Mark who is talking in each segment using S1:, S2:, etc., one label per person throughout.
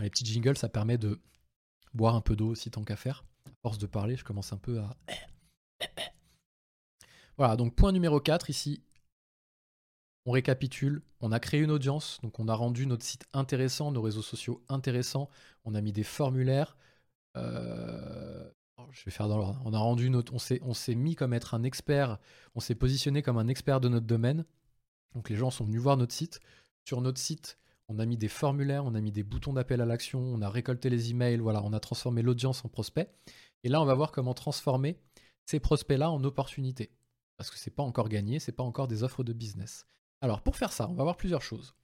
S1: les petits jingles, ça permet de boire un peu d'eau aussi tant qu'à faire. Force de parler, je commence un peu à... Voilà, donc point numéro 4 ici. On récapitule, on a créé une audience, donc on a rendu notre site intéressant, nos réseaux sociaux intéressants, on a mis des formulaires. Euh, je vais faire dans l'ordre. On a rendu notre, on s'est mis comme être un expert, on s'est positionné comme un expert de notre domaine. Donc les gens sont venus voir notre site. Sur notre site, on a mis des formulaires, on a mis des boutons d'appel à l'action, on a récolté les emails, voilà, on a transformé l'audience en prospect. Et là, on va voir comment transformer ces prospects-là en opportunités. Parce que c'est pas encore gagné, c'est pas encore des offres de business. Alors pour faire ça, on va voir plusieurs choses.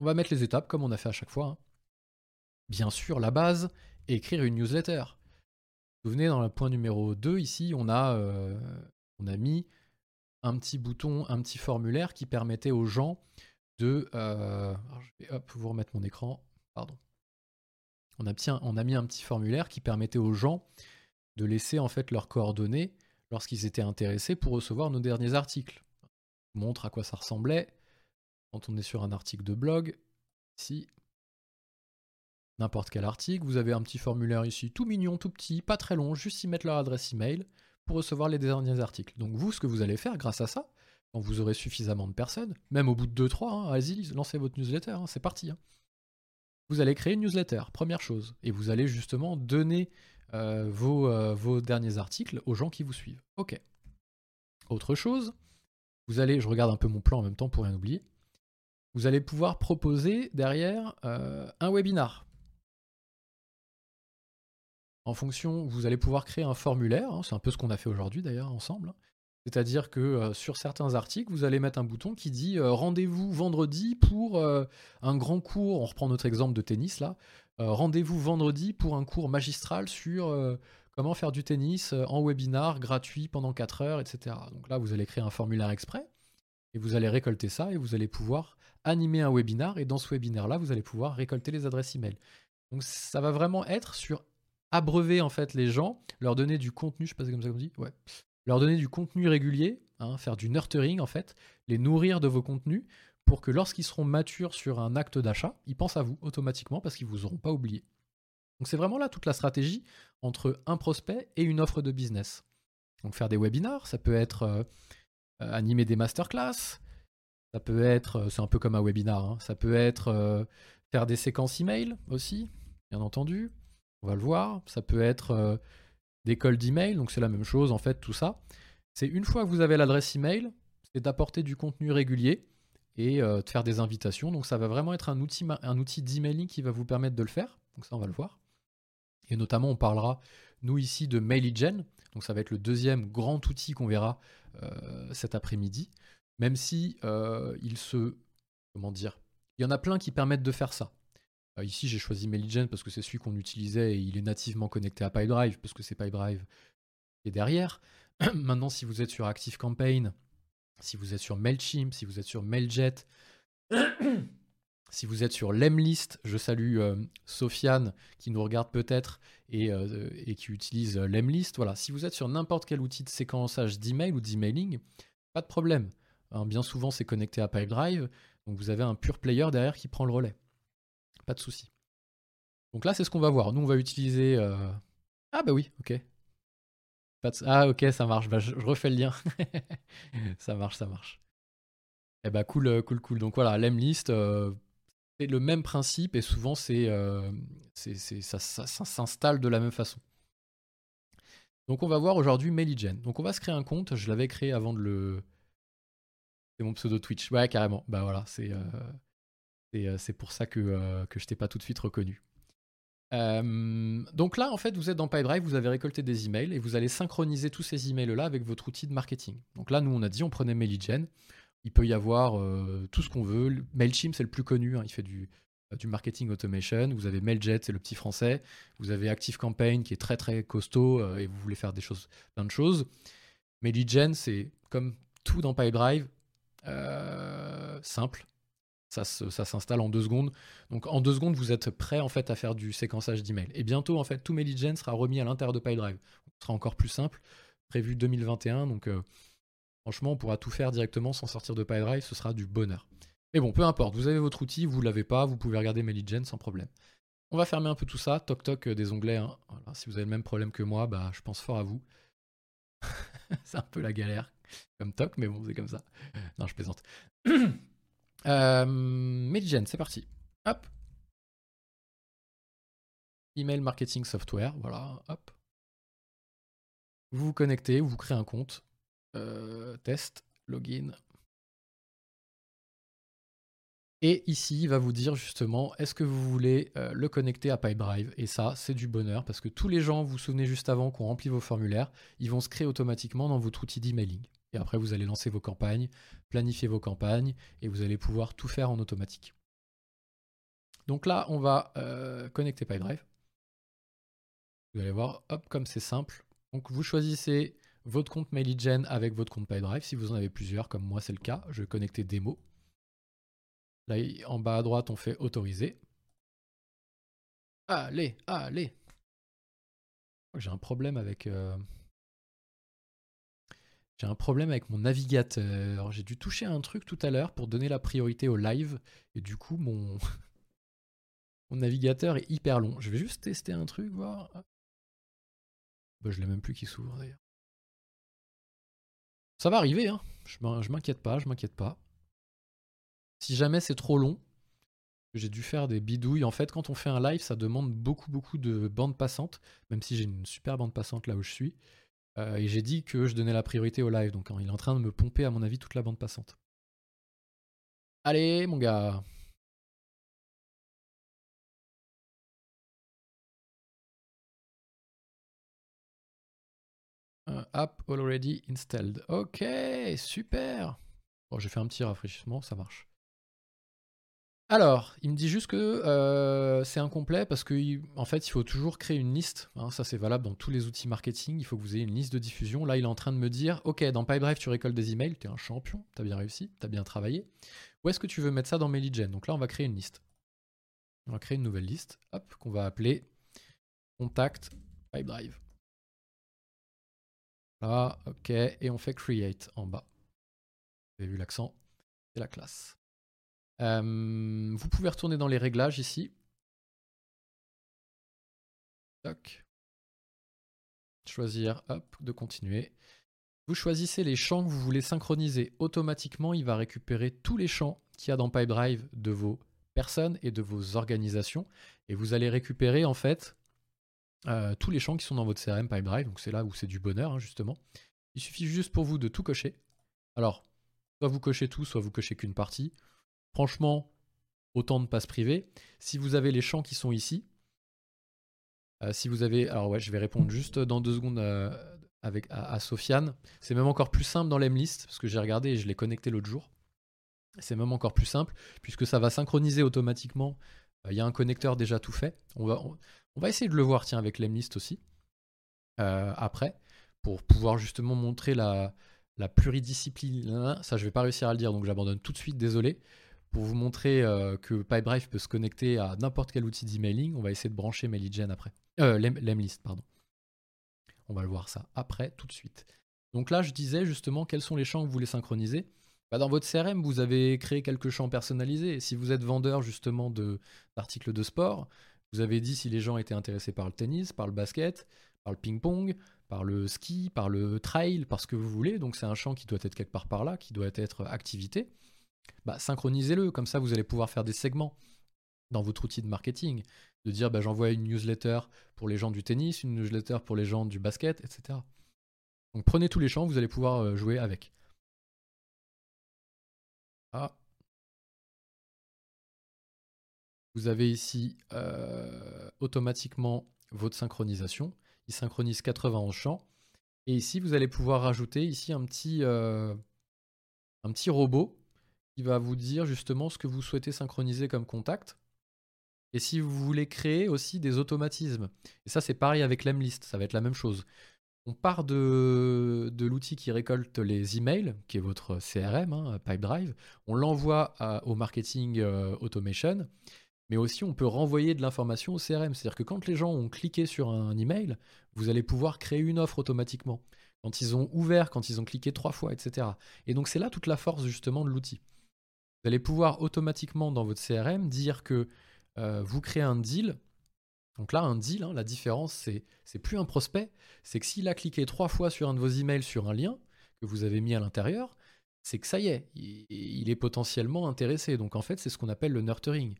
S1: On va mettre les étapes comme on a fait à chaque fois. Hein. Bien sûr, la base, écrire une newsletter. Vous vous souvenez, dans le point numéro 2, ici, on a, euh, on a mis un petit bouton, un petit formulaire qui permettait aux gens on a mis un petit formulaire qui permettait aux gens de laisser en fait leurs coordonnées lorsqu'ils étaient intéressés pour recevoir nos derniers articles. Je vous montre à quoi ça ressemblait quand on est sur un article de blog. Ici, n'importe quel article. Vous avez un petit formulaire ici, tout mignon, tout petit, pas très long, juste y mettre leur adresse email pour recevoir les derniers articles. Donc vous, ce que vous allez faire grâce à ça, quand vous aurez suffisamment de personnes, même au bout de 2-3, hein, allez-y, lancez votre newsletter, hein, c'est parti. Hein. Vous allez créer une newsletter, première chose, et vous allez justement donner euh, vos, euh, vos derniers articles aux gens qui vous suivent. Ok. Autre chose, vous allez, je regarde un peu mon plan en même temps pour rien oublier, vous allez pouvoir proposer derrière euh, un webinar en fonction, vous allez pouvoir créer un formulaire, c'est un peu ce qu'on a fait aujourd'hui d'ailleurs ensemble. C'est-à-dire que euh, sur certains articles, vous allez mettre un bouton qui dit euh, rendez-vous vendredi pour euh, un grand cours, on reprend notre exemple de tennis là, rendez-vous vendredi pour un cours magistral sur comment faire du tennis en webinar gratuit pendant 4 heures, etc. Donc là, vous allez créer un formulaire exprès et vous allez récolter ça et vous allez pouvoir animer un webinar. Et dans ce webinaire-là, vous allez pouvoir récolter les adresses email. Donc ça va vraiment être sur abreuver en fait les gens, leur donner du contenu, je sais pas si c'est comme ça qu'on dit, ouais, leur donner du contenu régulier, hein, faire du nurturing en fait, les nourrir de vos contenus pour que lorsqu'ils seront matures sur un acte d'achat, ils pensent à vous automatiquement parce qu'ils vous auront pas oublié. Donc c'est vraiment là toute la stratégie entre un prospect et une offre de business. Donc faire des webinars, ça peut être euh, euh, animer des masterclass, ça peut être, euh, c'est un peu comme un webinar, hein, ça peut être faire des séquences email aussi, bien entendu, on va le voir. Ça peut être des calls d'email, donc c'est la même chose en fait, tout ça. C'est une fois que vous avez l'adresse email, c'est d'apporter du contenu régulier et euh, de faire des invitations. Donc ça va vraiment être un outil, un outil d'emailing qui va vous permettre de le faire. Donc ça, on va le voir. Et notamment, on parlera, nous ici, de MailyGen. Donc ça va être le deuxième grand outil qu'on verra euh, cet après-midi. Même si il se... Comment dire Il y en a plein qui permettent de faire ça. Euh, ici, j'ai choisi MailyGen parce que c'est celui qu'on utilisait et il est nativement connecté à PyDrive parce que c'est PyDrive qui est derrière. Maintenant, si vous êtes sur ActiveCampaign, si vous êtes sur Mailchimp, si vous êtes sur Mailjet, si vous êtes sur Lemlist, je salue euh, Sofiane qui nous regarde peut-être et, euh, qui utilise Lemlist. Voilà, si vous êtes sur n'importe quel outil de séquençage d'email ou d'emailing, pas de problème. Hein, bien souvent, c'est connecté à PyDrive, donc vous avez un pur player derrière qui prend le relais. Pas de souci. Donc là, c'est ce qu'on va voir. Nous, on va utiliser. Euh, ah, bah oui, ok. Ah, ok, ça marche. Bah, je, refais le lien. ça marche, ça marche. Eh bah, cool, euh, cool, cool. Donc voilà, l'Emlist, euh, c'est le même principe et souvent, c'est, ça, ça, s'installe de la même façon. Donc on va voir aujourd'hui MailyGen. Donc on va se créer un compte. Je l'avais créé avant de le. C'est mon pseudo Twitch. Ouais, carrément. Bah voilà, c'est. Euh, c'est pour ça que, euh, que je t'ai pas tout de suite reconnu. Euh, donc là, en fait, vous êtes dans PyDrive, vous avez récolté des emails et vous allez synchroniser tous ces emails-là avec votre outil de marketing. Donc là, nous, on a dit, on prenait MailyGen. Il peut y avoir tout ce qu'on veut. MailChimp, c'est le plus connu. Hein. il fait du, marketing automation. Vous avez MailJet, c'est le petit français. Vous avez ActiveCampaign, qui est très très costaud et vous voulez faire des choses, plein de choses. MailyGen, c'est comme tout dans PyDrive, simple ça, s'installe en deux secondes. Donc en deux secondes, vous êtes prêt en fait à faire du séquençage d'emails. Et bientôt, en fait, tout MailyGen sera remis à l'intérieur de PyDrive. Ce sera encore plus simple, prévu 2021. Donc euh, franchement, on pourra tout faire directement sans sortir de PyDrive. Ce sera du bonheur. Mais bon, peu importe. Vous avez votre outil, vous l'avez pas, vous pouvez regarder MailyGen sans problème. On va fermer un peu tout ça. Toc toc euh, des onglets. Hein. Si vous avez le même problème que moi, bah, je pense fort à vous. c'est un peu la galère comme toc, mais bon, c'est comme ça. Non, je plaisante. euh, c'est parti. Hop. Email marketing software, voilà, hop. Vous vous connectez, vous créez un compte. Euh, test, login. Et ici, il va vous dire justement, est-ce que vous voulez euh, le connecter à Pipedrive? Et ça, c'est du bonheur parce que tous les gens, vous vous souvenez juste avant, qui ont rempli vos formulaires, ils vont se créer automatiquement dans votre outil d'emailing. Et après, vous allez lancer vos campagnes, planifier vos campagnes, et vous allez pouvoir tout faire en automatique. Donc là, on va euh, connecter Pipedrive. Vous allez voir, hop, comme c'est simple. Donc vous choisissez votre compte MailyGen avec votre compte PyDrive. Si vous en avez plusieurs, comme moi c'est le cas, je vais connecter démo. Là, en bas à droite, on fait autoriser. Allez, allez. J'ai un problème avec. Euh, j'ai un problème avec mon navigateur. J'ai dû toucher un truc tout à l'heure pour donner la priorité au live. Et du coup, mon... mon navigateur est hyper long. Je vais juste tester un truc, voir. Bah, je l'ai même plus qui s'ouvre d'ailleurs. Ça va arriver, hein. Je m'inquiète pas, je m'inquiète pas. Si jamais c'est trop long, j'ai dû faire des bidouilles. En fait, quand on fait un live, ça demande beaucoup, beaucoup de bandes passantes, même si j'ai une super bande passante là où je suis. Euh, et j'ai dit que je donnais la priorité au live, donc hein, il est en train de me pomper, à mon avis, toute la bande passante. Allez, mon gars. app already installed. Ok, super. Bon, j'ai fait un petit rafraîchissement, ça marche. Alors, il me dit juste que euh, c'est incomplet parce qu'en fait, il faut toujours créer une liste. Hein, ça, c'est valable dans tous les outils marketing. Il faut que vous ayez une liste de diffusion. Là, il est en train de me dire Ok, dans PipeDrive, tu récoltes des emails. Tu es un champion. Tu as bien réussi. Tu as bien travaillé. Où est-ce que tu veux mettre ça dans MailyGen Donc là, on va créer une liste. On va créer une nouvelle liste. Qu'on va appeler Contact PipeDrive. Là, ok, et on fait create en bas. Vous avez vu l'accent, c'est la classe. Euh, vous pouvez retourner dans les réglages ici. Choisir, de continuer. Vous choisissez les champs que vous voulez synchroniser. Automatiquement, il va récupérer tous les champs qu'il y a dans PipeDrive de vos personnes et de vos organisations. Et vous allez récupérer en fait euh, tous les champs qui sont dans votre CRM Pipedrive, donc c'est là où c'est du bonheur, hein, justement. Il suffit juste pour vous de tout cocher. Alors, soit vous cochez tout, soit vous cochez qu'une partie. Franchement, autant ne pas se priver. Si vous avez les champs qui sont ici, euh, si vous avez. Alors, ouais, je vais répondre juste dans deux secondes euh, avec, à, Sofiane. C'est même encore plus simple dans l'Emlist, parce que j'ai regardé et je l'ai connecté l'autre jour. C'est même encore plus simple, puisque ça va synchroniser automatiquement. Il y a un connecteur déjà tout fait. On va, essayer de le voir, tiens, avec l'Emlist aussi, euh, après, pour pouvoir justement montrer la, la pluridiscipline. Ça, je vais pas réussir à le dire, donc j'abandonne tout de suite, désolé. Pour vous montrer euh, que PipeDrive peut se connecter à n'importe quel outil d'emailing, on va essayer de brancher MailyGen après. Euh, L'Emlist, pardon. On va le voir ça après, tout de suite. Donc là, je disais justement quels sont les champs que vous voulez synchroniser. Bah, dans votre CRM, vous avez créé quelques champs personnalisés. Si vous êtes vendeur justement d'articles de sport, vous avez dit si les gens étaient intéressés par le tennis, par le basket, par le ping-pong, par le ski, par le trail, par ce que vous voulez. Donc c'est un champ qui doit être quelque part par là, qui doit être activité. Bah, synchronisez-le, comme ça vous allez pouvoir faire des segments dans votre outil de marketing, de dire bah, j'envoie une newsletter pour les gens du tennis, une newsletter pour les gens du basket, etc. Donc prenez tous les champs, vous allez pouvoir euh, jouer avec. Ah, Vous avez ici euh, automatiquement votre synchronisation. Il synchronise 91 champs. Et ici, vous allez pouvoir rajouter ici un petit, euh, un petit robot qui va vous dire justement ce que vous souhaitez synchroniser comme contact. Et si vous voulez créer aussi des automatismes. Et ça, c'est pareil avec l'Emlist, ça va être la même chose. On part de, de l'outil qui récolte les emails, qui est votre CRM, hein, Pipedrive. On l'envoie au marketing euh, automation mais aussi on peut renvoyer de l'information au CRM. C'est-à-dire que quand les gens ont cliqué sur un email, vous allez pouvoir créer une offre automatiquement. Quand ils ont ouvert, quand ils ont cliqué trois fois, etc. Et donc c'est là toute la force justement de l'outil. Vous allez pouvoir automatiquement dans votre CRM dire que euh, vous créez un deal Donc là, un deal, hein, la différence, c'est, c'est plus un prospect, c'est que s'il a cliqué trois fois sur un de vos emails sur un lien que vous avez mis à l'intérieur, c'est que ça y est, il est potentiellement intéressé. Donc en fait, c'est ce qu'on appelle le nurturing.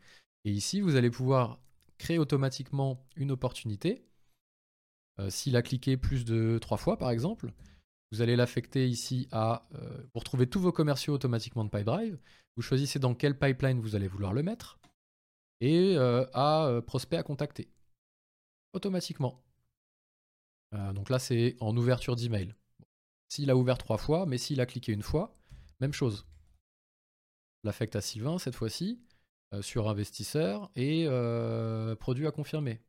S1: Et ici, vous allez pouvoir créer automatiquement une opportunité. Euh, s'il a cliqué plus de trois fois, par exemple, vous allez l'affecter ici à... Euh, trouver tous vos commerciaux automatiquement de PipeDrive. Vous choisissez dans quel pipeline vous allez vouloir le mettre. Et euh, à prospect à contacter. Automatiquement. donc là, c'est en ouverture d'email. S'il a ouvert trois fois, mais s'il a cliqué une fois, même chose. L'affecte à Sylvain cette fois-ci, euh, sur investisseur et euh, produit à confirmer.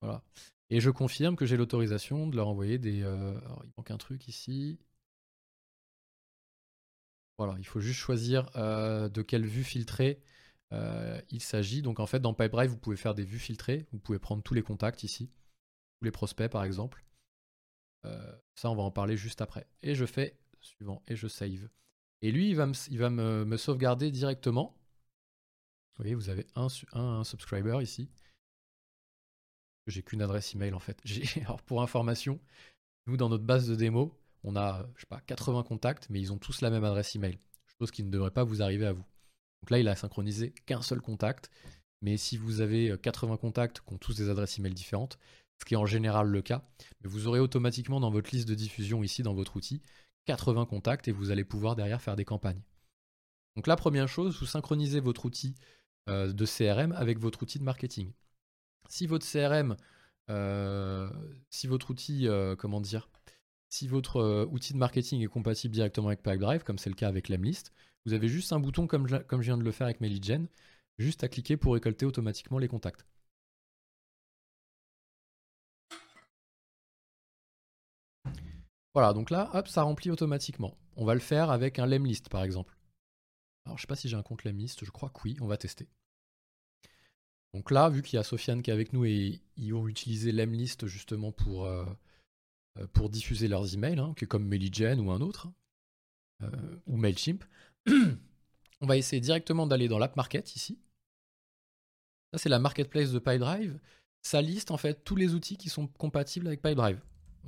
S1: Voilà. Et je confirme que j'ai l'autorisation de leur envoyer des. Euh, il manque un truc ici. Voilà, il faut juste choisir de quelle vue filtrée il s'agit. Donc en fait, dans PipeDrive, vous pouvez faire des vues filtrées. Vous pouvez prendre tous les contacts ici, tous les prospects par exemple. ça, on va en parler juste après. Et je fais suivant et je save. Et lui, il va me, sauvegarder directement. Vous voyez, vous avez un, subscriber ici. J'ai qu'une adresse email en fait. Alors pour information, nous dans notre base de démo, on a, je sais pas, 80 contacts, mais ils ont tous la même adresse email. Chose qui ne devrait pas vous arriver à vous. Donc là, il a synchronisé qu'un seul contact. Mais si vous avez 80 contacts qui ont tous des adresses email différentes, ce qui est en général le cas, vous aurez automatiquement dans votre liste de diffusion ici, dans votre outil, 80 contacts et vous allez pouvoir derrière faire des campagnes. Donc la première chose, vous synchronisez votre outil euh, de CRM avec votre outil de marketing. Si votre CRM, euh, si votre outil, euh, comment dire, si votre outil de marketing est compatible directement avec Pipedrive, comme c'est le cas avec Lemlist, vous avez juste un bouton comme je, comme viens de le faire avec MailyGen, juste à cliquer pour récolter automatiquement les contacts. Voilà, donc là, hop, ça remplit automatiquement. On va le faire avec un lemlist, par exemple. Alors, je sais pas si j'ai un compte lemlist, je crois que oui, on va tester. Donc là, vu qu'il y a Sofiane qui est avec nous et ils ont utilisé lemlist justement pour, euh, euh, pour diffuser leurs emails, hein, qui est comme Meligen ou un autre, euh, ou Mailchimp, on va essayer directement d'aller dans l'app market ici. Ça, c'est la marketplace de PyDrive. Ça liste en fait tous les outils qui sont compatibles avec PyDrive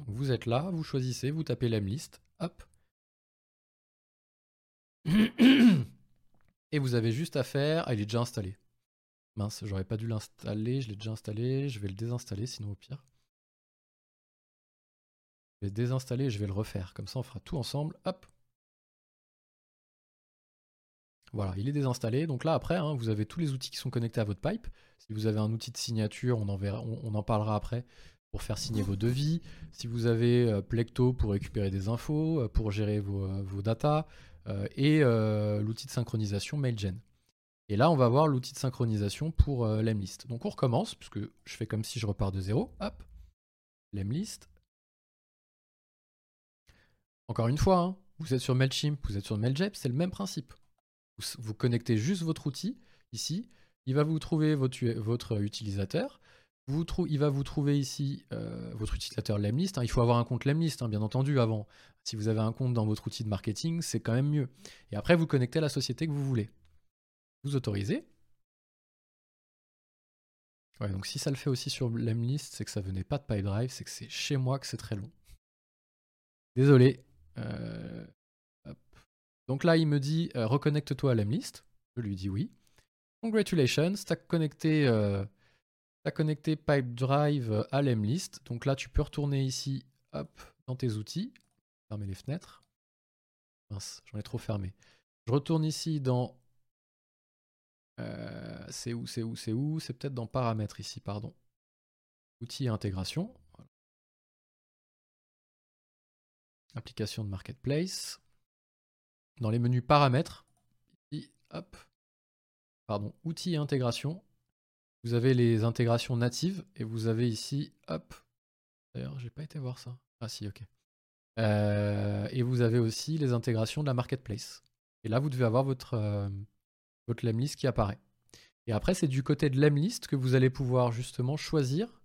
S1: vous êtes là, vous choisissez, vous tapez l'emlist, hop. Et vous avez juste à faire. Il est déjà installé. Mince, j'aurais pas dû l'installer, je l'ai déjà installé, je vais le désinstaller sinon au pire. Je vais le désinstaller et je vais le refaire. Comme ça, on fera tout ensemble. Hop. Voilà, il est désinstallé. Donc là, après, hein, vous avez tous les outils qui sont connectés à votre pipe. Si vous avez un outil de signature, on en, on en parlera après pour faire signer vos devis, si vous avez euh, Plecto pour récupérer des infos, euh, pour gérer vos, euh, vos datas, et l'outil de synchronisation MailGen. Et là, on va voir l'outil de synchronisation pour Lemlist. Donc on recommence, puisque je fais comme si je repars de zéro. Hop, Lemlist. Encore une fois, hein, vous êtes sur MailChimp, vous êtes sur MailJet, c'est le même principe. Vous, connectez juste votre outil ici, il va vous trouver votre, votre utilisateur, il va vous trouver ici euh, votre utilisateur Lemlist. Hein. Il faut avoir un compte Lemlist, hein, bien entendu, avant. Si vous avez un compte dans votre outil de marketing, c'est quand même mieux. Et après, vous connectez à la société que vous voulez. Vous autorisez. Ouais, donc si ça le fait aussi sur Lemlist, c'est que ça venait pas de PipeDrive, c'est que c'est chez moi que c'est très long. Désolé. Euh, donc là, il me dit euh, reconnecte-toi à Lemlist. Je lui dis oui. Congratulations, t'as connecté tu as Pipedrive à l'Emlist. Donc là, tu peux retourner ici, hop, dans tes outils. Fermer les fenêtres. Mince, j'en ai trop fermé. Je retourne ici dans... Euh, c'est où, c'est où, c'est où? C'est peut-être dans paramètres ici, pardon. Outils et intégration. Application de marketplace. Dans les menus paramètres, ici, pardon, outils et intégration, vous avez les intégrations natives et vous avez ici, hop, d'ailleurs j'ai pas été voir ça. Ah si, ok. Euh, et vous avez aussi les intégrations de la marketplace. Et là, vous devez avoir votre, euh, votre lemlist qui apparaît. Et après, c'est du côté de lemlist que vous allez pouvoir justement choisir.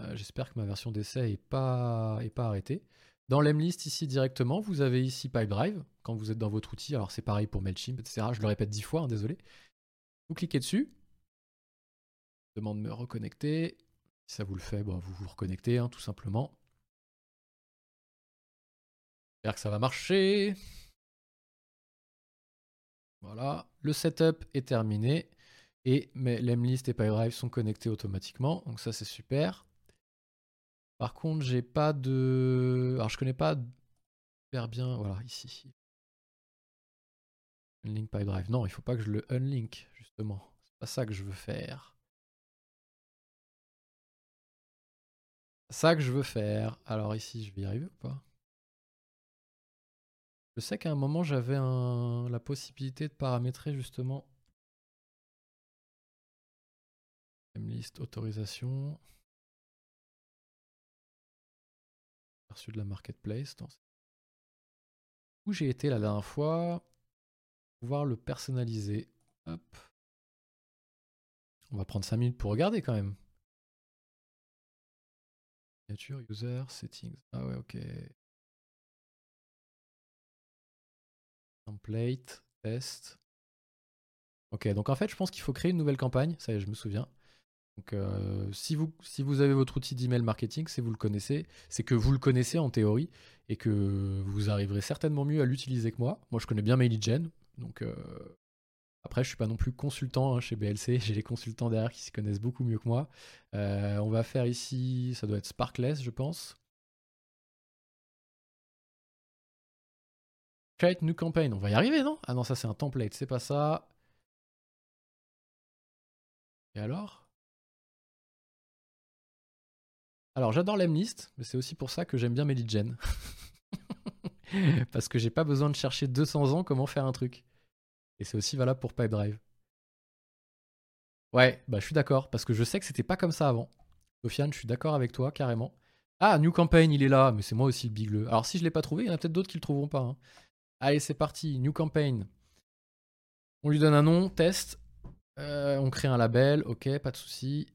S1: Euh, j'espère que ma version d'essai n'est pas, est pas arrêtée. Dans lemlist, ici directement, vous avez ici Pipedrive, quand vous êtes dans votre outil. Alors c'est pareil pour MailChimp, etc. Je le répète dix fois, hein, désolé. Vous cliquez dessus demande de me reconnecter. Si ça vous le fait, bon, vous vous reconnectez, hein, tout simplement. J'espère que ça va marcher. Voilà, le setup est terminé. Et mes Lemlist et PyDrive sont connectés automatiquement. Donc ça, c'est super. Par contre, j'ai pas de... Alors, je connais pas super bien... Voilà, ici. Unlink PyDrive. Non, il faut pas que je le unlink, justement. C'est pas ça que je veux faire. ça que je veux faire. Alors ici, je vais y arriver ou pas? Je sais qu'à un moment, j'avais la possibilité de paramétrer justement liste autorisation. Reçu de la marketplace. Où j'ai été la dernière fois Pouvoir le personnaliser. Hop. On va prendre 5 minutes pour regarder quand même. Signature, user, settings. Ah ouais, ok. Template, test. Ok, donc en fait, je pense qu'il faut créer une nouvelle campagne. Ça y est, je me souviens. Donc, euh, si, vous, avez votre outil d'email marketing, c'est vous le connaissez, c'est que vous le connaissez en théorie et que vous arriverez certainement mieux à l'utiliser que moi. Moi, je connais bien MailyGen, donc euh, après, je suis pas non plus consultant hein, chez BLC. J'ai les consultants derrière qui s'y connaissent beaucoup mieux que moi. Euh, on va faire ici, ça doit être Sparkless, je pense. Create new campaign. On va y arriver, non? Ah non, ça c'est un template, c'est pas ça. Et alors? Alors j'adore l'Emlist, mais c'est aussi pour ça que j'aime bien Meligen. Parce que j'ai pas besoin de chercher 200 ans comment faire un truc. Et c'est aussi valable pour Pipedrive. Ouais, bah je suis d'accord, parce que je sais que c'était pas comme ça avant. Sofiane, je suis d'accord avec toi, carrément. Ah, New Campaign, il est là, mais c'est moi aussi le bigleux. Alors si je l'ai pas trouvé, il y en a peut-être d'autres qui le trouveront pas. Hein. Allez, c'est parti, New Campaign. On lui donne un nom, test. Euh, on crée un label, ok, pas de souci.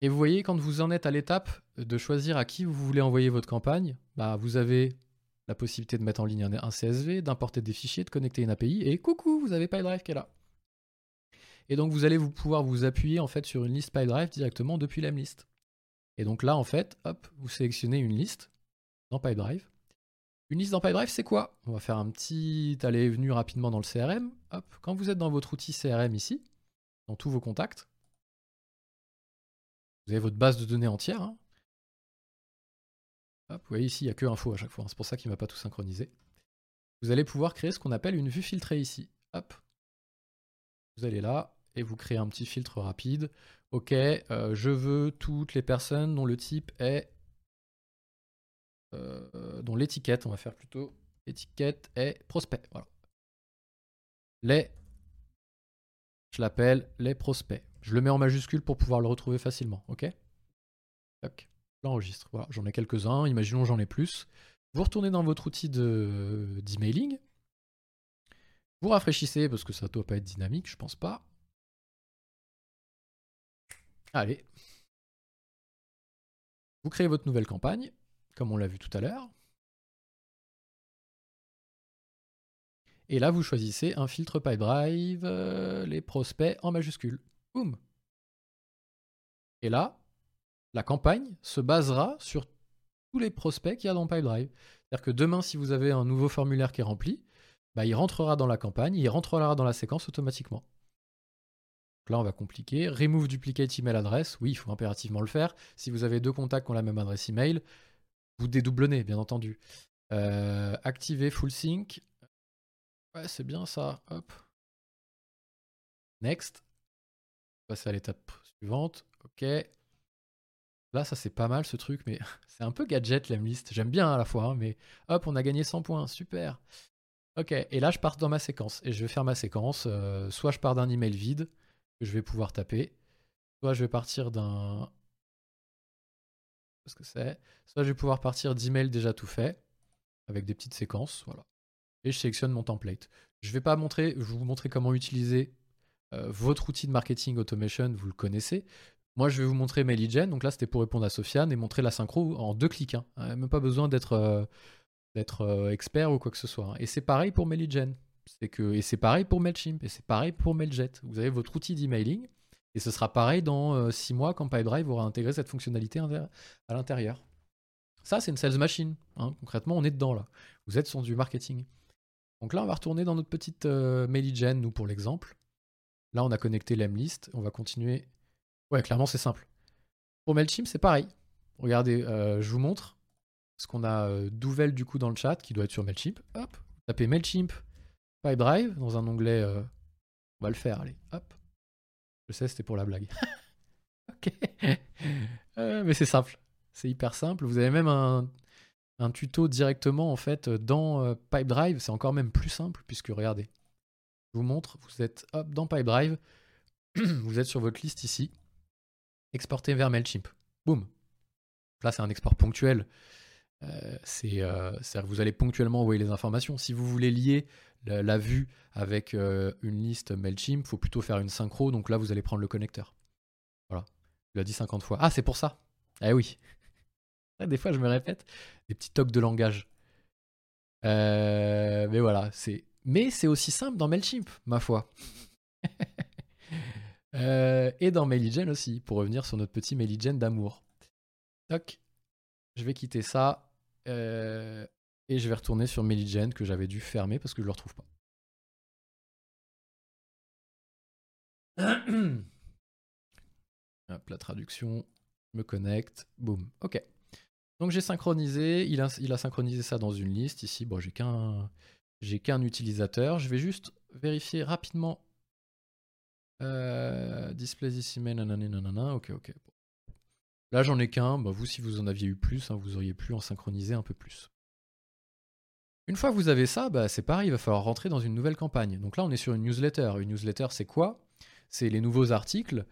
S1: Et vous voyez, quand vous en êtes à l'étape de choisir à qui vous voulez envoyer votre campagne, bah, vous avez la possibilité de mettre en ligne un CSV, d'importer des fichiers, de connecter une API, et coucou, vous avez PyDrive qui est là. Et donc vous allez pouvoir vous appuyer en fait sur une liste PyDrive directement depuis l'Emlist. Et donc là en fait, hop, vous sélectionnez une liste dans PyDrive. Une liste dans PyDrive, c'est quoi? On va faire un petit aller et venu rapidement dans le CRM. Hop, quand vous êtes dans votre outil CRM ici, dans tous vos contacts, vous avez votre base de données entière. Hein. vous voyez ici, il n'y a que info à chaque fois. Hein. C'est pour ça qu'il ne m'a pas tout synchronisé. Vous allez pouvoir créer ce qu'on appelle une vue filtrée ici. Hop. Vous allez là et vous créez un petit filtre rapide. Ok, euh, je veux toutes les personnes dont le type est... Euh, dont l'étiquette, on va faire plutôt étiquette est prospect. Voilà. Les... Je l'appelle les prospects. Je le mets en majuscule pour pouvoir le retrouver facilement, ok? Tac, l'enregistre. J'en ai quelques-uns, imaginons j'en ai plus. Vous retournez dans votre outil d'emailing. vous rafraîchissez parce que ça doit pas être dynamique, je pense pas. Allez. Vous créez votre nouvelle campagne, comme on l'a vu tout à l'heure. Et là, vous choisissez un filtre PyDrive, euh, les prospects en majuscule. Boum. Et là, la campagne se basera sur tous les prospects qu'il y a dans PipeDrive. C'est-à-dire que demain, si vous avez un nouveau formulaire qui est rempli, bah, il rentrera dans la campagne, il rentrera dans la séquence automatiquement. Donc là, on va compliquer. Remove duplicate email address. Oui, il faut impérativement le faire. Si vous avez deux contacts qui ont la même adresse email, vous dédoublonnez, bien entendu. Euh, activer full sync. Ouais, c'est bien ça. Hop. Next passer à l'étape suivante. Ok. Là, ça c'est pas mal ce truc, mais c'est un peu gadget l'Emlist. J'aime bien à la fois, hein, mais hop, on a gagné 100 points. Super. Ok, et là je pars dans ma séquence. Et je vais faire ma séquence. Euh, soit je pars d'un email vide que je vais pouvoir taper, soit je vais partir d'un. Ce que c'est Soit je vais pouvoir partir d'email déjà tout fait, avec des petites séquences. Voilà. Et je sélectionne mon template. Je vais pas montrer, je vais vous montrer comment utiliser euh, votre outil de marketing automation, vous le connaissez. Moi, je vais vous montrer MailyGen. Donc là, c'était pour répondre à Sofiane et montrer la synchro en deux clics. Hein. Euh, même pas besoin d'être euh, d'être expert ou quoi que ce soit. Hein. Et c'est pareil pour MailyGen. C'est que, et c'est pareil pour MailChimp. Et c'est pareil pour MailJet. Vous avez votre outil d'emailing. Et ce sera pareil dans 6 mois quand PipeDrive aura intégré cette fonctionnalité à l'intérieur. Ça, c'est une sales machine. Hein. Concrètement, on est dedans là. Vous êtes sur du marketing. Donc là, on va retourner dans notre petite euh, nous, pour l'exemple. Là, on a connecté l'emlist. On va continuer. Ouais, clairement, c'est simple. Pour MailChimp, c'est pareil. Regardez, euh, je vous montre ce qu'on a euh, du coup dans le chat qui doit être sur MailChimp. Hop, tapez MailChimp PipeDrive dans un onglet. on va le faire, allez, hop. Je sais, c'était pour la blague. ok. mais c'est simple. C'est hyper simple. Vous avez même un, tuto directement en fait dans euh, PipeDrive. C'est encore même plus simple puisque regardez, je vous montre. Vous êtes hop dans PipeDrive. vous êtes sur votre liste ici. Exporter vers Mailchimp. Boum. Là, c'est un export ponctuel. Euh, c'est, euh, vous allez ponctuellement envoyer les informations. Si vous voulez lier la, vue avec une liste Mailchimp, il faut plutôt faire une synchro. Donc là, vous allez prendre le connecteur. Voilà. Je l'ai dit 50 fois. Ah, c'est pour ça. Eh oui. Des fois, je me répète, des petits tocs de langage. Euh, mais voilà, c'est. Mais c'est aussi simple dans Mailchimp, ma foi. Euh, et dans Mailigen aussi, pour revenir sur notre petit Mailigen d'amour. Toc. Je vais quitter ça. Euh, et je vais retourner sur Mailigen que j'avais dû fermer parce que je le retrouve pas. Hop, la traduction. Me connecte. Boum. Ok. Donc j'ai synchronisé, il a, synchronisé ça dans une liste. Ici, bon, j'ai qu'un utilisateur. Je vais juste vérifier rapidement. Euh, display email, nanana, ok, ok. Là, j'en ai qu'un. Bah, vous, si vous en aviez eu plus, hein, vous auriez pu en synchroniser un peu plus. Une fois que vous avez ça, bah, c'est pareil, il va falloir rentrer dans une nouvelle campagne. Donc là, on est sur une newsletter. Une newsletter, c'est quoi? C'est les nouveaux articles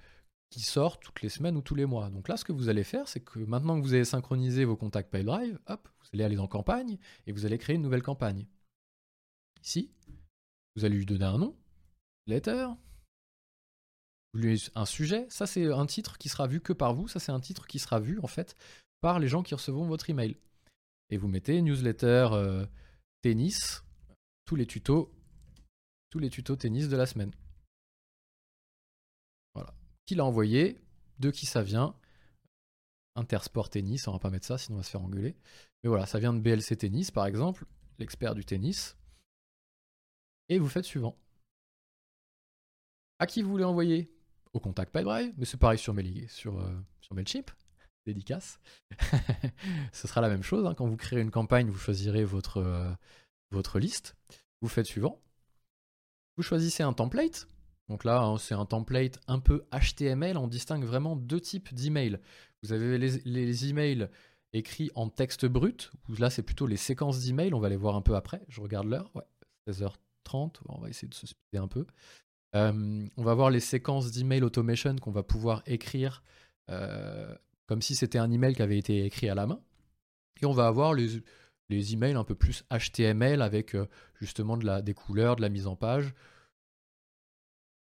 S1: qui sort toutes les semaines ou tous les mois. Donc là, ce que vous allez faire, c'est que maintenant que vous avez synchronisé vos contacts PipeDrive, hop, vous allez aller en campagne et vous allez créer une nouvelle campagne. Ici, vous allez lui donner un nom, letter, un sujet. Ça, c'est un titre qui sera vu que par vous. Ça, c'est un titre qui sera vu en fait par les gens qui recevront votre email. Et vous mettez newsletter euh, tennis, tous les tutos, tous les tutos tennis de la semaine qui l'a envoyé, de qui ça vient. Intersport Tennis, on va pas mettre ça, sinon on va se faire engueuler. Mais voilà, ça vient de BLC Tennis, par exemple, l'expert du tennis. Et vous faites suivant. À qui vous voulez envoyer? Au contact PipeDrive, mais c'est pareil sur, Mail, sur, euh, sur MailChimp, dédicace. Ce sera la même chose, hein. quand vous créez une campagne, vous choisirez votre, euh, votre liste, vous faites suivant. Vous choisissez un template, donc là, hein, c'est un template un peu HTML. On distingue vraiment deux types d'emails. Vous avez les, emails écrits en texte brut, là, c'est plutôt les séquences d'emails. On va les voir un peu après. Je regarde l'heure. Ouais, 16h30. On va essayer de se speeder un peu. Euh, on va voir les séquences d'email automation qu'on va pouvoir écrire euh, comme si c'était un email qui avait été écrit à la main. Et on va avoir les, emails un peu plus HTML avec euh, justement de des couleurs, de la mise en page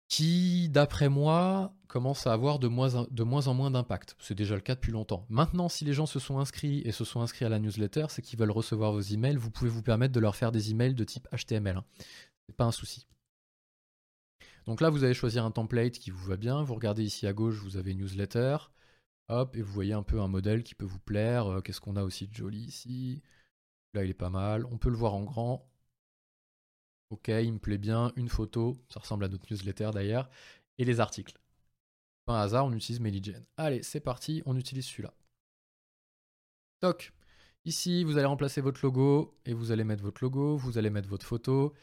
S1: qui, d'après moi, commence à avoir de moins, en, moins d'impact. C'est déjà le cas depuis longtemps. Maintenant, si les gens se sont inscrits et se sont inscrits à la newsletter, c'est qu'ils veulent recevoir vos emails. Vous pouvez vous permettre de leur faire des emails de type HTML. Hein. C'est pas un souci. Donc là, vous allez choisir un template qui vous va bien. Vous regardez ici à gauche, vous avez newsletter. Hop, et vous voyez un peu un modèle qui peut vous plaire. Euh, qu'est-ce qu'on a aussi de joli ici? Là, il est pas mal. On peut le voir en grand. Ok, il me plaît bien. Une photo, ça ressemble à notre newsletter d'ailleurs. Et les articles. Par hasard, on utilise Meligen. Allez, c'est parti, on utilise celui-là. Toc. Ici, vous allez remplacer votre logo et vous allez mettre votre logo, vous allez mettre votre photo.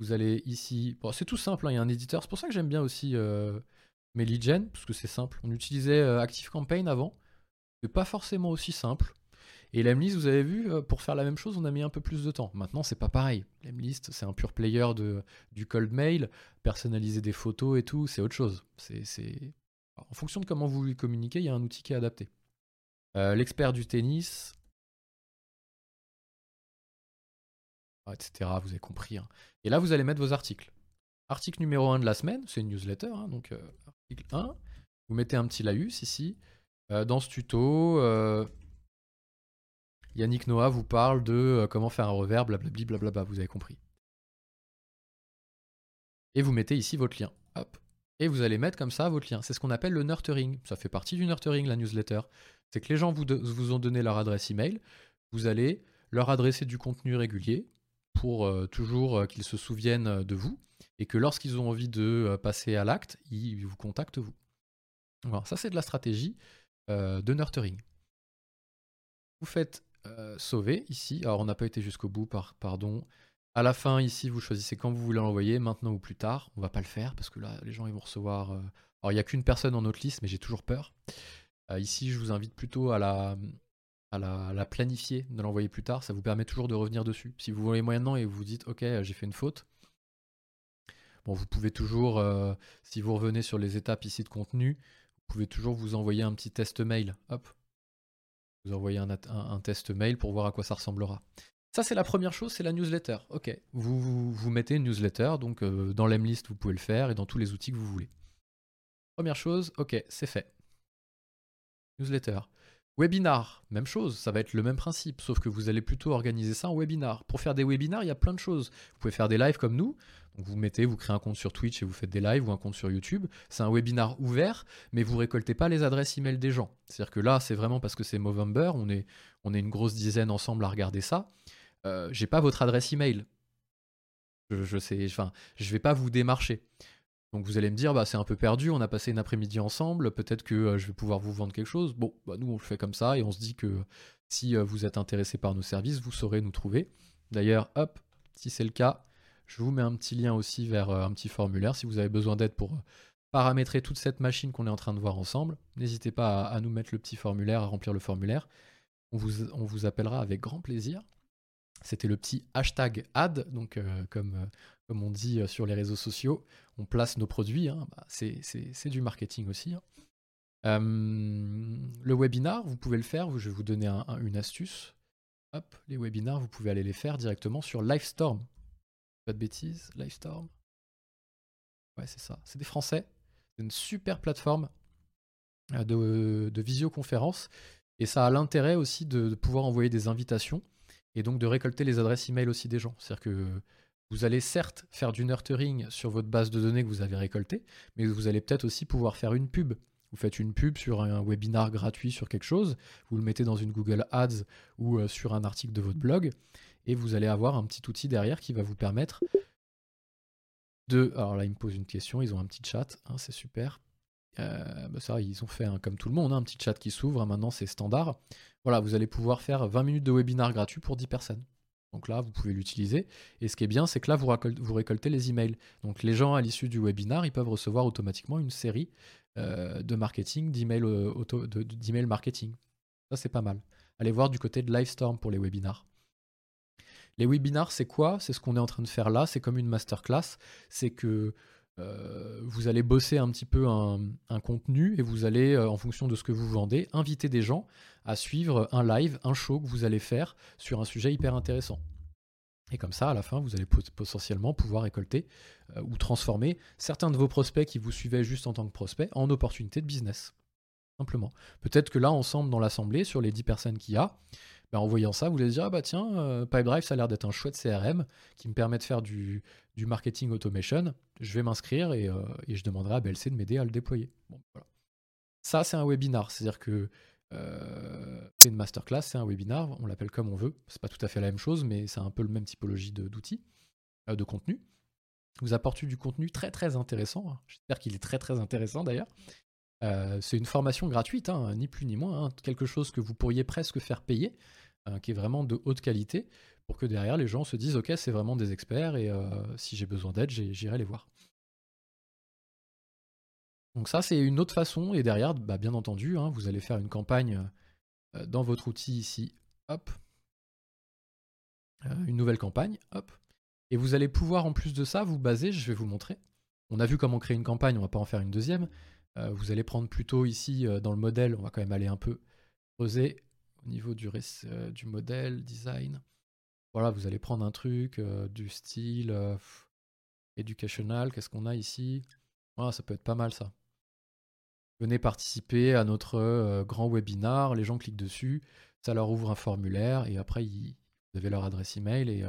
S1: Vous allez ici. Bon, c'est tout simple, hein, il y a un éditeur. C'est pour ça que j'aime bien aussi euh, parce que c'est simple. On utilisait euh, ActiveCampaign avant. C'est pas forcément aussi simple. Et l'Emlist, vous avez vu, euh, pour faire la même chose, on a mis un peu plus de temps. Maintenant, c'est pas pareil. L'Emlist, c'est un pur player du cold mail, personnaliser des photos et tout, c'est autre chose. C'est, En fonction de comment vous voulez communiquer, il y a un outil qui est adapté. Euh, l'expert du tennis, etc. Vous avez compris. Hein. Et là, vous allez mettre vos articles. Article numéro 1 de la semaine, c'est une newsletter, hein, donc euh, article 1. Vous mettez un petit laïus ici. dans ce tuto, Yannick Noah vous parle de euh, comment faire un revers, blablabla, vous avez compris. Et vous mettez ici votre lien. Hop. Et vous allez mettre comme ça votre lien. C'est ce qu'on appelle le nurturing. Ça fait partie du nurturing, la newsletter. C'est que les gens vous, vous, ont donné leur adresse email. Vous allez leur adresser du contenu régulier pour euh, toujours euh, qu'ils se souviennent de vous. Et que lorsqu'ils ont envie de passer à l'acte, ils vous contactent vous. Voilà, ça c'est de la stratégie de nurturing. Vous faites sauver ici. Alors on n'a pas été jusqu'au bout, pardon. À la fin, ici, vous choisissez quand vous voulez l'envoyer, maintenant ou plus tard. On va pas le faire parce que là, les gens ils vont recevoir. Euh, alors, il n'y a qu'une personne en notre liste, mais j'ai toujours peur. Euh, ici, je vous invite plutôt à la, à la, planifier, de l'envoyer plus tard. Ça vous permet toujours de revenir dessus. Si vous voulez maintenant et vous dites, ok, j'ai fait une faute. Bon, vous pouvez toujours, euh, si vous revenez sur les étapes ici de contenu, vous pouvez toujours vous envoyer un petit test mail. Hop, vous envoyez un test mail pour voir à quoi ça ressemblera. Ça, c'est la première chose, c'est la newsletter. Ok, vous, vous, mettez une newsletter, donc euh, dans l'Emlist, vous pouvez le faire et dans tous les outils que vous voulez. Première chose, ok, c'est fait. Newsletter. Webinar, même chose, ça va être le même principe, sauf que vous allez plutôt organiser ça en webinar. Pour faire des webinars, il y a plein de choses. Vous pouvez faire des lives comme nous, vous mettez, vous créez un compte sur Twitch et vous faites des lives ou un compte sur YouTube. C'est un webinar ouvert, mais vous récoltez pas les adresses email des gens. C'est-à-dire que là, c'est vraiment parce que c'est Movember, on est, on est une grosse dizaine ensemble à regarder ça. Euh, j'ai pas votre adresse email. Je, je sais, enfin, je vais pas vous démarcher. Donc vous allez me dire, bah, c'est un peu perdu, on a passé une après-midi ensemble, peut-être que euh, je vais pouvoir vous vendre quelque chose. Bon, bah, nous on le fait comme ça et on se dit que si euh, vous êtes intéressé par nos services, vous saurez nous trouver. D'ailleurs, hop, si c'est le cas, je vous mets un petit lien aussi vers un petit formulaire si vous avez besoin d'aide pour paramétrer toute cette machine qu'on est en train de voir ensemble. N'hésitez pas à, nous mettre le petit formulaire, à remplir le formulaire. On vous, appellera avec grand plaisir. C'était le petit hashtag ad, donc euh, comme, euh, on dit euh, sur les réseaux sociaux, on place nos produits, hein, bah, c'est du marketing aussi. Hein. le webinar, vous pouvez le faire, je vais vous donner une astuce. Hop, les webinars, vous pouvez aller les faire directement sur Livestorm. Pas de bêtises, Livestorm. Ouais, c'est ça. C'est des Français. C'est une super plateforme de, de, visioconférence. Et ça a l'intérêt aussi de, pouvoir envoyer des invitations et donc de récolter les adresses email aussi des gens. C'est-à-dire que vous allez certes faire du nurturing sur votre base de données que vous avez récoltée, mais vous allez peut-être aussi pouvoir faire une pub. Vous faites une pub sur un webinar gratuit sur quelque chose, vous le mettez dans une Google Ads ou euh, sur un article de votre blog, et vous allez avoir un petit outil derrière qui va vous permettre de... Alors là, il me pose une question, ils ont un petit chat, hein, c'est super. Euh, bah ça, ils ont fait comme tout le monde, hein, un petit chat qui s'ouvre, hein, maintenant c'est standard. Voilà, vous allez pouvoir faire 20 minutes de webinar gratuit pour 10 personnes. Donc là, vous pouvez l'utiliser. Et ce qui est bien, c'est que là, vous, récoltez, les emails. Donc les gens, à l'issue du webinar, ils peuvent recevoir automatiquement une série euh, de marketing, d'emails euh, marketing. Ça, c'est pas mal. Allez voir du côté de Livestorm pour les webinars. Les webinars, c'est quoi? C'est ce qu'on est en train de faire là. C'est comme une masterclass. C'est que euh, vous allez bosser un petit peu un, contenu et vous allez, euh, en fonction de ce que vous vendez, inviter des gens à suivre un live, un show que vous allez faire sur un sujet hyper intéressant. Et comme ça, à la fin, vous allez potentiellement pouvoir récolter euh, ou transformer certains de vos prospects qui vous suivaient juste en tant que prospects en opportunités de business. Simplement. Peut-être que là, ensemble, dans l'assemblée, sur les 10 personnes qu'il y a, bah, en voyant ça, vous allez dire, ah bah tiens, euh, Pipedrive, ça a l'air d'être un chouette CRM qui me permet de faire du, marketing automation. Je vais m'inscrire et, euh, je demanderai à BLC de m'aider à le déployer. Ça, c'est un webinar. C'est-à-dire que euh, c'est une masterclass, c'est un webinar, on l'appelle comme on veut. C'est pas tout à fait la même chose, mais c'est un peu le même typologie d'outils, de, de, contenu. Vous apporte du contenu très très intéressant. J'espère qu'il est très très intéressant d'ailleurs. c'est une formation gratuite, hein, ni plus ni moins, hein. quelque chose que vous pourriez presque faire payer, euh, qui est vraiment de haute qualité, pour que derrière les gens se disent ok c'est vraiment des experts et euh, si j'ai besoin d'aide j'irai les voir. Donc ça c'est une autre façon et derrière bah, bien entendu hein, vous allez faire une campagne euh, dans votre outil ici, hop, une nouvelle campagne, hop, et vous allez pouvoir en plus de ça vous baser, je vais vous montrer. On a vu comment créer une campagne, on va pas en faire une deuxième. vous allez prendre plutôt ici dans le modèle, on va quand même aller un peu creuser au niveau du, euh, du modèle, design. Voilà, vous allez prendre un truc euh, du style euh, educational. Qu'est-ce qu'on a ici? Voilà, Ça peut être pas mal ça. Venez participer à notre grand webinar. Les gens cliquent dessus, ça leur ouvre un formulaire et après ils, vous avez leur adresse email et,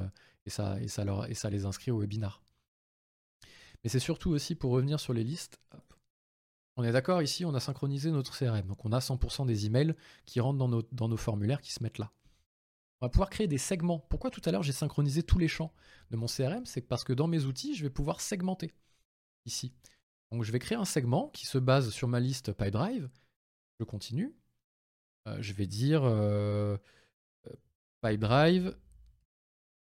S1: et, ça, et, ça, leur, et ça les inscrit au webinar. Mais c'est surtout aussi pour revenir sur les listes. On est d'accord ici, on a synchronisé notre CRM. Donc on a 100% des emails qui rentrent dans nos, formulaires qui se mettent là. On va pouvoir créer des segments. Pourquoi tout à l'heure j'ai synchronisé tous les champs de mon CRM C'est parce que dans mes outils, je vais pouvoir segmenter ici. Donc je vais créer un segment qui se base sur ma liste PyDrive. Je continue. Euh, je vais dire euh, euh, PyDrive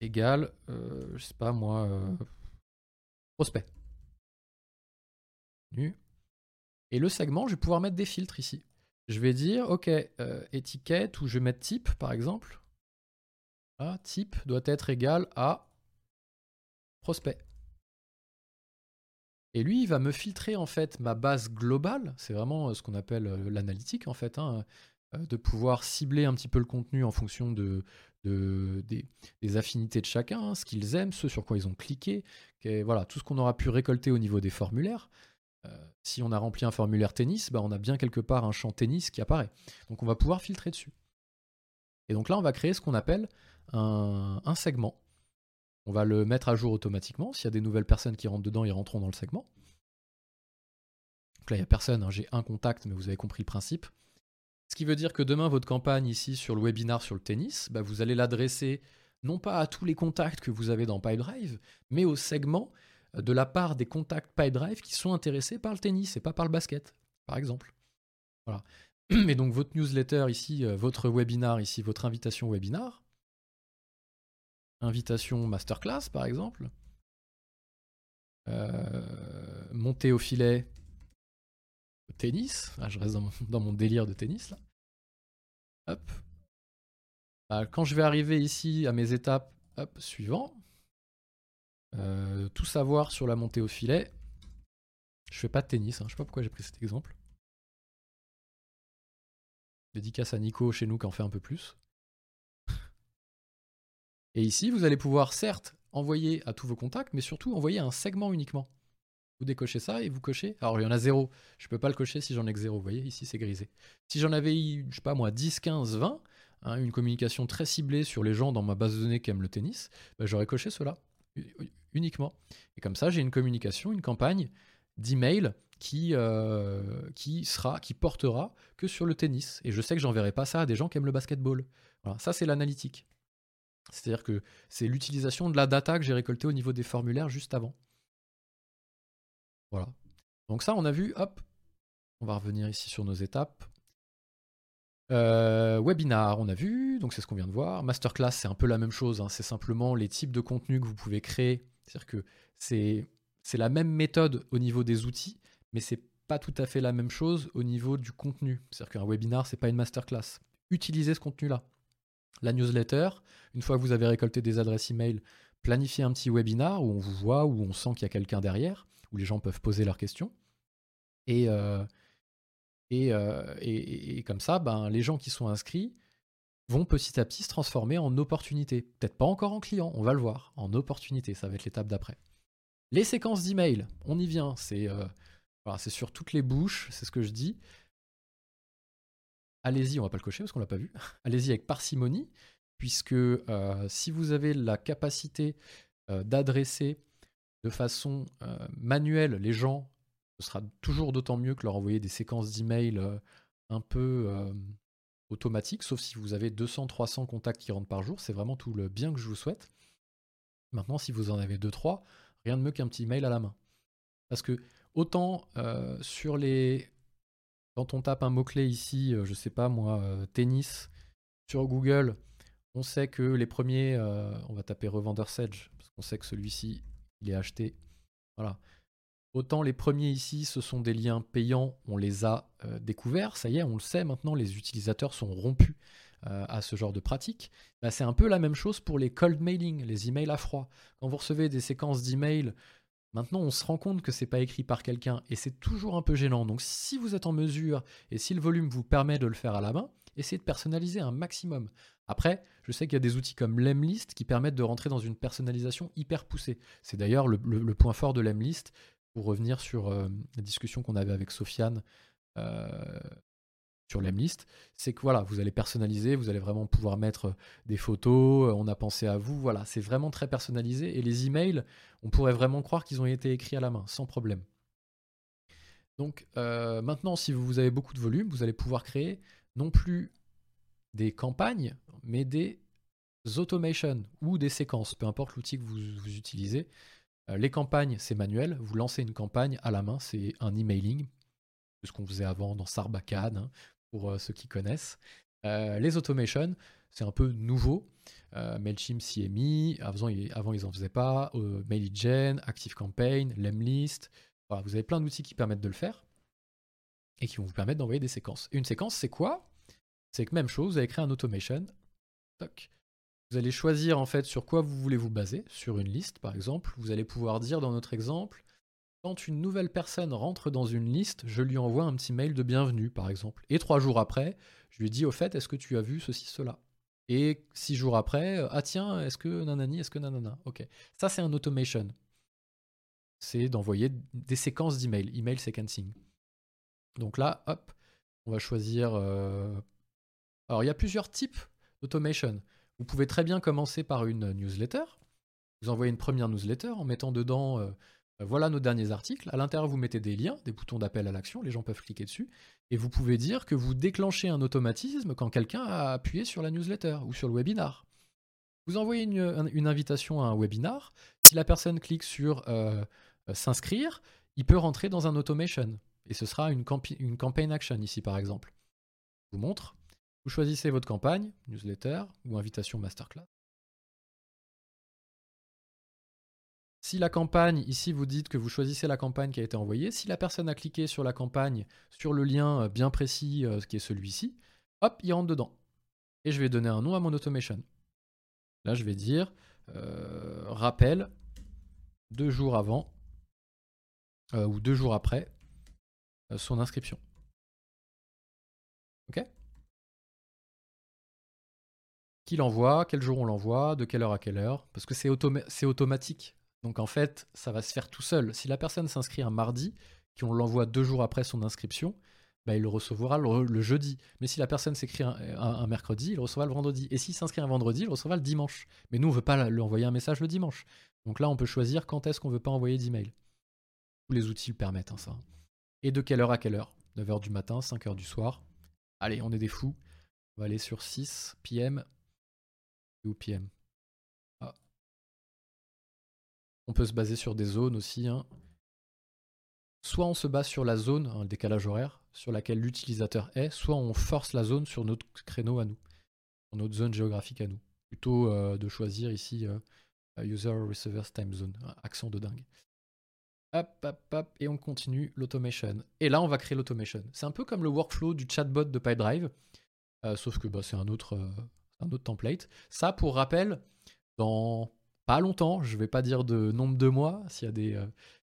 S1: égale, je sais pas moi, prospect. Et le segment, je vais pouvoir mettre des filtres ici. Je vais dire, ok, étiquette, ou je vais mettre type par exemple. Ah, type doit être égal à prospect. Et lui, il va me filtrer en fait ma base globale. C'est vraiment euh, ce qu'on appelle euh, l'analytique en fait, hein, euh, de pouvoir cibler un petit peu le contenu en fonction de, des, affinités de chacun, hein, ce qu'ils aiment, ce sur quoi ils ont cliqué, voilà, tout ce qu'on aura pu récolter au niveau des formulaires. Si on a rempli un formulaire tennis, bah, on a bien quelque part un champ tennis qui apparaît. Donc on va pouvoir filtrer dessus. Et donc là, on va créer ce qu'on appelle un segment on va le mettre à jour automatiquement. S'il y a des nouvelles personnes qui rentrent dedans, ils rentreront dans le segment. Donc là, il n'y a personne, hein. j'ai un contact, mais vous avez compris le principe. Ce qui veut dire que demain, votre campagne ici sur le webinar sur le tennis, bah, vous allez l'adresser non pas à tous les contacts que vous avez dans PyDrive, mais au segment de la part des contacts PyDrive qui sont intéressés par le tennis et pas par le basket, par exemple. Voilà. Et donc votre newsletter ici, euh, votre webinar ici, votre invitation webinar, invitation masterclass par exemple. Euh, monter au filet tennis. Je reste dans mon, délire de tennis là. Bah, quand je vais arriver ici à mes étapes hop, suivant, euh, tout savoir sur la montée au filet. Je fais pas de tennis, hein. je sais pas pourquoi j'ai pris cet exemple. Dédicace à Nico chez nous qui en fait un peu plus. Et ici, vous allez pouvoir certes envoyer à tous vos contacts, mais surtout envoyer un segment uniquement. Vous décochez ça et vous cochez. Alors il y en a zéro. Je peux pas le cocher si j'en ai que zéro. Vous voyez, ici c'est grisé. Si j'en avais je sais pas moi, 10, 15, 20, une communication très ciblée sur les gens dans ma base de données qui aiment le tennis, bah, j'aurais coché cela uniquement. Et comme ça, j'ai une communication, une campagne d'email qui, euh, qui sera, qui portera que sur le tennis. Et je sais que j'enverrai pas ça à des gens qui aiment le basketball. Voilà, ça c'est l'analytique. C'est-à-dire que c'est l'utilisation de la data que j'ai récoltée au niveau des formulaires juste avant. Voilà. Donc ça, on a vu, hop, on va revenir ici sur nos étapes. Euh, webinar, on a vu, donc c'est ce qu'on vient de voir. Masterclass, c'est un peu la même chose, hein. c'est simplement les types de contenus que vous pouvez créer. C'est-à-dire que c'est, la même méthode au niveau des outils, mais c'est pas tout à fait la même chose au niveau du contenu. C'est-à-dire qu'un webinar, c'est pas une masterclass. Utilisez ce contenu-là la newsletter. Une fois que vous avez récolté des adresses email, planifiez un petit webinar où on vous voit, où on sent qu'il y a quelqu'un derrière, où les gens peuvent poser leurs questions. Et, euh, euh, et, comme ça, ben, les gens qui sont inscrits vont petit à petit se transformer en opportunités. Peut-être pas encore en clients, on va le voir. En opportunités, ça va être l'étape d'après. Les séquences d'email, on y vient. C'est euh, c'est sur toutes les bouches, c'est ce que je dis allez-y, on va pas le cocher parce qu'on l'a pas vu, allez-y avec parcimonie, puisque euh, si vous avez la capacité euh, d'adresser de façon manuelle les gens, ce sera toujours d'autant mieux que leur envoyer des séquences d'emails un peu automatiques, sauf si vous avez 200-300 contacts qui rentrent par jour, c'est vraiment tout le bien que je vous souhaite. Maintenant, si vous en avez 2-3, rien de mieux qu'un petit mail à la main. Parce que autant sur les quand on tape un mot-clé ici, euh, je sais pas moi, euh, tennis, sur Google, on sait que les premiers, euh, on va taper revendeur Sedge, parce qu'on sait que celui-ci, il est acheté. Voilà. Autant les premiers ici, ce sont des liens payants, on les a découverts, ça y est, on le sait maintenant, les utilisateurs sont rompus à ce genre de pratique. Bah, c'est un peu la même chose pour les cold mailing, les emails à froid. Quand vous recevez des séquences d'emails Maintenant, on se rend compte que c'est pas écrit par quelqu'un et c'est toujours un peu gênant. Donc, si vous êtes en mesure et si le volume vous permet de le faire à la main, essayez de personnaliser un maximum. Après, je sais qu'il y a des outils comme Lemlist qui permettent de rentrer dans une personnalisation hyper poussée. C'est d'ailleurs le, point fort de Lemlist pour revenir sur euh, la discussion qu'on avait avec Sofiane. Euh, sur l'Emlist, c'est que voilà, vous allez personnaliser, vous allez vraiment pouvoir mettre des photos, on a pensé à vous, voilà, c'est vraiment très personnalisé. Et les emails, on pourrait vraiment croire qu'ils ont été écrits à la main, sans problème. Donc maintenant, si vous avez beaucoup de volume, vous allez pouvoir créer non plus des campagnes, mais des automations ou des séquences, peu importe l'outil que vous, utilisez. Euh, les campagnes, c'est manuel. Vous lancez une campagne à la main, c'est un emailing, ce qu'on faisait avant dans Sarbacane, hein, pour euh, ceux qui connaissent. Euh, les automations, c'est un peu nouveau. MailChimp mis, avant, ils n'en faisaient pas. MailGen, ActiveCampaign, Lemlist. Vous avez plein d'outils qui permettent de le faire et qui vont vous permettre d'envoyer des séquences. Une séquence, c'est quoi? C'est que même chose, vous allez créer un automation. Vous allez choisir en fait sur quoi vous voulez vous baser, sur une liste par exemple. Vous allez pouvoir dire dans notre exemple, quand une nouvelle personne rentre dans une liste, je lui envoie un petit mail de bienvenue par exemple. Et trois jours après, je lui dis au fait, est-ce que tu as vu ceci, cela? Et six jours après, ah tiens, est-ce que nanani, est-ce que nanana? Ok. Ça c'est un automation. C'est d'envoyer des séquences d'emails, email sequencing. Donc là, hop, on va choisir. Euh, alors il y a plusieurs types d'automation. Vous pouvez très bien commencer par une newsletter. Vous envoyez une première newsletter en mettant dedans euh, euh, voilà nos derniers articles. À l'intérieur, vous mettez des liens, des boutons d'appel à l'action, les gens peuvent cliquer dessus. Et vous pouvez dire que vous déclenchez un automatisme quand quelqu'un a appuyé sur la newsletter ou sur le webinar. Vous envoyez une, invitation à un webinar. Si la personne clique sur euh, s'inscrire, il peut rentrer dans un automation. Et ce sera une, une campaign action ici, par exemple. Je vous montre. Choisissez votre campagne, newsletter ou invitation masterclass. Si la campagne, ici vous dites que vous choisissez la campagne qui a été envoyée, si la personne a cliqué sur la campagne, sur le lien euh, bien précis euh, qui est celui-ci, hop, il rentre dedans. Et je vais donner un nom à mon automation. Là, je vais dire euh, rappel deux jours avant ou deux jours après son inscription. L'envoie, quel jour on l'envoie, de quelle heure à quelle heure, parce que c'est automatique. Donc en fait, ça va se faire tout seul. Si la personne s'inscrit un mardi, qu'on l'envoie deux jours après son inscription, bah, il le recevra le, jeudi. Mais si la personne s'écrit un, mercredi, il recevra le vendredi. Et s'il s'inscrit un vendredi, il recevra le dimanche. Mais nous, on ne veut pas lui envoyer un message le dimanche. Donc là, on peut choisir quand est-ce qu'on ne veut pas envoyer d'email. Tous les outils le permettent, hein, ça. Et de quelle heure à quelle heure? 9h du matin, 5h du soir. Allez, on est des fous. On va aller sur 6 PM, Ah. On peut se baser sur des zones aussi. Hein. Soit on se base sur la zone, un décalage horaire, sur laquelle l'utilisateur est, soit on force la zone sur notre créneau à nous, sur notre zone géographique à nous. Plutôt euh, de choisir ici euh, User Receivers Time Zone, accent de dingue. Hop, hop, hop, et on continue l'automation. Et là, on va créer l'automation. C'est un peu comme le workflow du chatbot de PyDrive, euh, sauf que bah, c'est un autre, un autre template. Ça, pour rappel, dans pas longtemps, je vais pas dire de nombre de mois, s'il y a des, euh,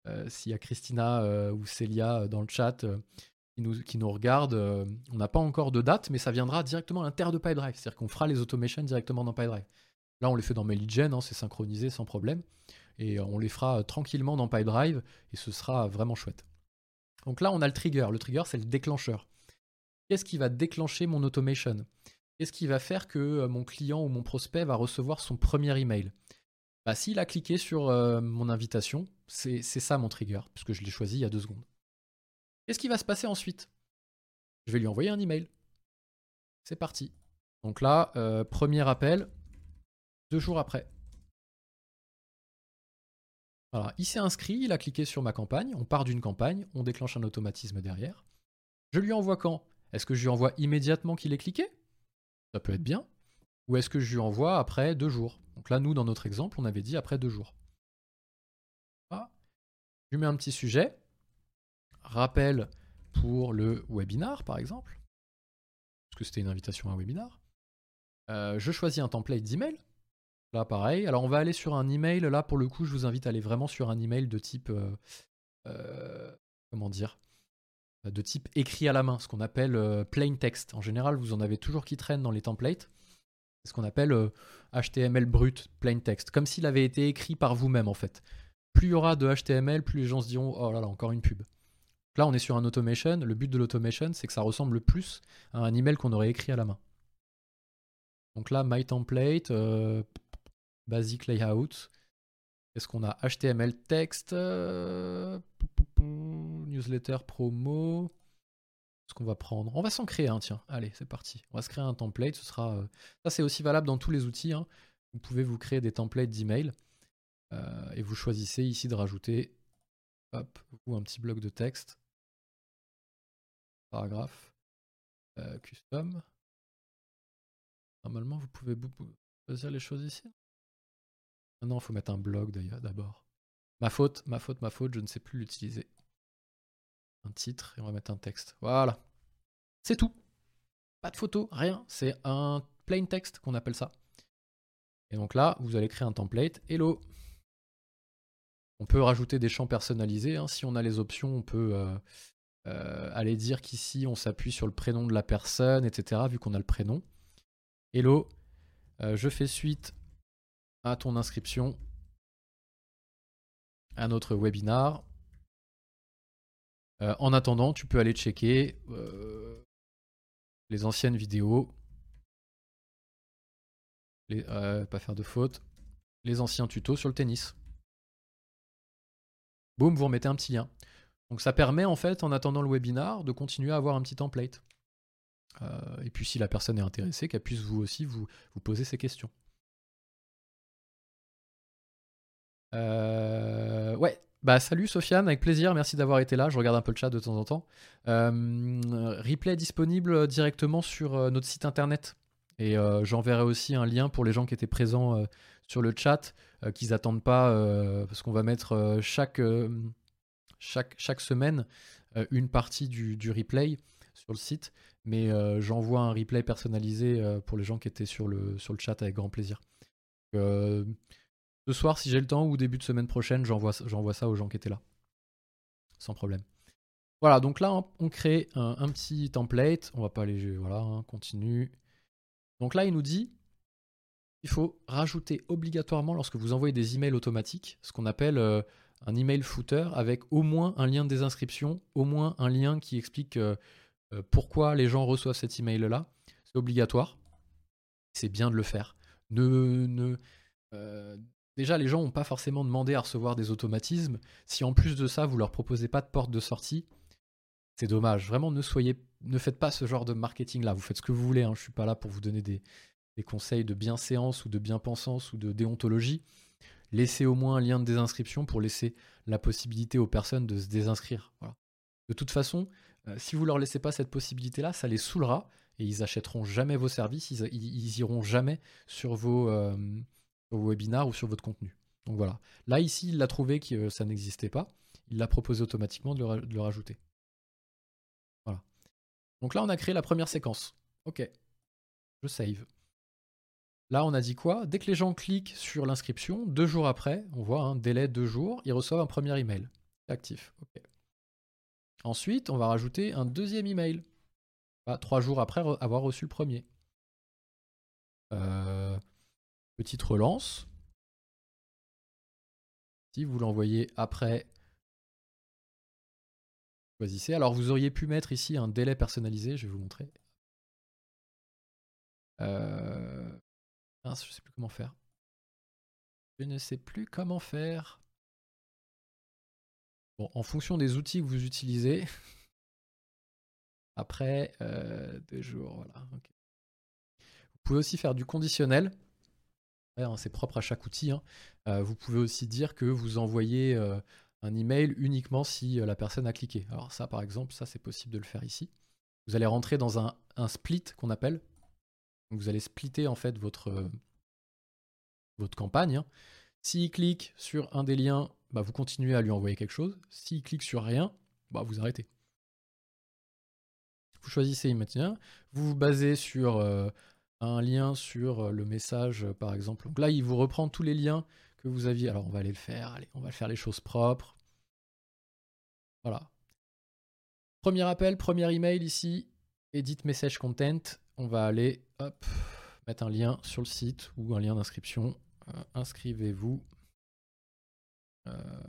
S1: euh, s'il y a Christina euh, ou Célia dans le chat qui nous, qui nous regardent, on n'a pas encore de date, mais ça viendra directement à l'intérieur de PyDrive. C'est-à-dire qu'on fera les automations directement dans PyDrive. Là, on les fait dans MailGen, hein, c'est synchronisé sans problème. Et on les fera tranquillement dans PyDrive et ce sera vraiment chouette. Donc là, on a le trigger. Le trigger, c'est le déclencheur. Qu'est-ce qui va déclencher mon automation? Qu'est-ce qui va faire que mon client ou mon prospect va recevoir son premier email? Bah, S'il a cliqué sur mon invitation, c'est ça mon trigger, puisque je l'ai choisi il y a deux secondes. Qu'est-ce qui va se passer ensuite? Je vais lui envoyer un email. C'est parti. Donc là, premier appel, deux jours après. Voilà, il s'est inscrit, il a cliqué sur ma campagne, on part d'une campagne, on déclenche un automatisme derrière. Je lui envoie quand? Est-ce que je lui envoie immédiatement qu'il ait cliqué? Ça peut être bien. Ou est-ce que je lui envoie après deux jours? Donc là, nous, dans notre exemple, on avait dit après deux jours. Ah, je lui mets un petit sujet. Rappel pour le webinar, par exemple. Parce que c'était une invitation à un webinar. Euh, je choisis un template d'email. Là, pareil. Alors, on va aller sur un email. Là, pour le coup, je vous invite à aller vraiment sur un email de type. Euh, euh, comment dire? De type écrit à la main, ce qu'on appelle euh, plain text. En général, vous en avez toujours qui traînent dans les templates. C'est ce qu'on appelle HTML euh, brut, plain text, comme s'il avait été écrit par vous-même en fait. Plus il y aura de HTML, plus les gens se diront oh là là, encore une pub. Là, on est sur un automation. Le but de l'automation, c'est que ça ressemble le plus à un email qu'on aurait écrit à la main. Donc là, my template, euh, basic layout. Est-ce qu'on a HTML texte, euh, newsletter promo Ce qu'on va prendre. On va s'en créer un, tiens. Allez, c'est parti. On va se créer un template. Ce sera. Euh, ça, c'est aussi valable dans tous les outils. Hein. Vous pouvez vous créer des templates d'email et vous choisissez ici de rajouter, ou un petit bloc de texte paragraphe, euh, custom. Normalement, vous pouvez choisir les choses ici. Ah non, il faut mettre un blog d'ailleurs d'abord. Ma faute, ma faute, ma faute, je ne sais plus l'utiliser. Un titre et on va mettre un texte. Voilà. C'est tout. Pas de photo, rien. C'est un plain text qu'on appelle ça. Et donc là, vous allez créer un template. Hello. On peut rajouter des champs personnalisés. Hein. Si on a les options, on peut euh, euh, aller dire qu'ici on s'appuie sur le prénom de la personne, etc. Vu qu'on a le prénom. Hello, euh, je fais suite à ton inscription à notre webinar. Euh, en attendant, tu peux aller checker les anciennes vidéos. pas faire de faute. Les anciens tutos sur le tennis. Boum, vous remettez un petit lien. Donc ça permet en fait, en attendant le webinar, de continuer à avoir un petit template. Euh, et puis si la personne est intéressée, qu'elle puisse vous aussi vous, poser ces questions. Euh, ouais, bah salut Sofiane, avec plaisir, merci d'avoir été là, je regarde un peu le chat de temps en temps. Euh, replay disponible directement sur notre site internet. Et j'enverrai aussi un lien pour les gens qui étaient présents sur le chat, qu'ils n'attendent pas, parce qu'on va mettre chaque chaque, semaine euh, une partie du, replay sur le site, mais euh, j'envoie un replay personnalisé euh, pour les gens qui étaient sur le, sur le chat avec grand plaisir. Ce soir, si j'ai le temps, ou début de semaine prochaine, j'envoie ça aux gens qui étaient là. Sans problème. Voilà, donc là, on crée un, petit template. On va pas aller, voilà, hein, continue. Donc là, il nous dit, il faut rajouter obligatoirement, lorsque vous envoyez des emails automatiques, ce qu'on appelle un email footer avec au moins un lien de désinscription, au moins un lien qui explique euh, euh, pourquoi les gens reçoivent cet email-là. C'est obligatoire. C'est bien de le faire. Ne, euh, déjà, les gens n'ont pas forcément demandé à recevoir des automatismes. Si en plus de ça, vous leur proposez pas de porte de sortie, c'est dommage. Vraiment, ne soyez, ne faites pas ce genre de marketing-là. Vous faites ce que vous voulez. Hein. Je suis pas là pour vous donner des, conseils de bienséance ou de bien-pensance ou de déontologie laissez au moins un lien de désinscription pour laisser la possibilité aux personnes de se désinscrire. De toute façon, euh, si vous leur laissez pas cette possibilité-là, ça les saoulera et ils achèteront jamais vos services, ils, ils, iront jamais sur vos, euh, vos, webinars ou sur votre contenu. Donc voilà. Là, ici, il l'a trouvé que euh, ça n'existait pas. Il l'a proposé automatiquement de le, de le, rajouter. Voilà. Donc là, on a créé la première séquence. Ok. Je save. Là, on a dit quoi? Dès que les gens cliquent sur l'inscription, deux jours après, on voit un délai de deux jours, ils reçoivent un premier email. actif. Ensuite, on va rajouter un deuxième email. trois jours après avoir reçu le premier. Euh, petite relance. Si vous l'envoyez après, choisissez. Alors vous auriez pu mettre ici un délai personnalisé, je vais vous montrer. Euh, je ne sais plus comment faire. Je ne sais plus comment faire. Bon, en fonction des outils que vous utilisez. Après euh, deux jours, voilà. Vous pouvez aussi faire du conditionnel. Hein, c'est propre à chaque outil. Hein. Euh, vous pouvez aussi dire que vous envoyez euh, un email uniquement si la personne a cliqué. Alors ça, par exemple, ça c'est possible de le faire ici. Vous allez rentrer dans un, split qu'on appelle vous allez splitter en fait votre, euh, campagne. Hein. S'il clique sur un des liens, bah, vous continuez à lui envoyer quelque chose. S'il clique sur rien, bah, vous arrêtez. Vous choisissez immédiatement. Vous vous basez sur euh, un lien sur euh, le message, par exemple. Donc là, il vous reprend tous les liens que vous aviez. Alors, on va aller le faire. Allez, on va faire les choses propres. Voilà. Premier appel, premier email ici. Edit message content on va aller mettre un lien sur le site ou un lien d'inscription. Euh, inscrivez-vous. Euh,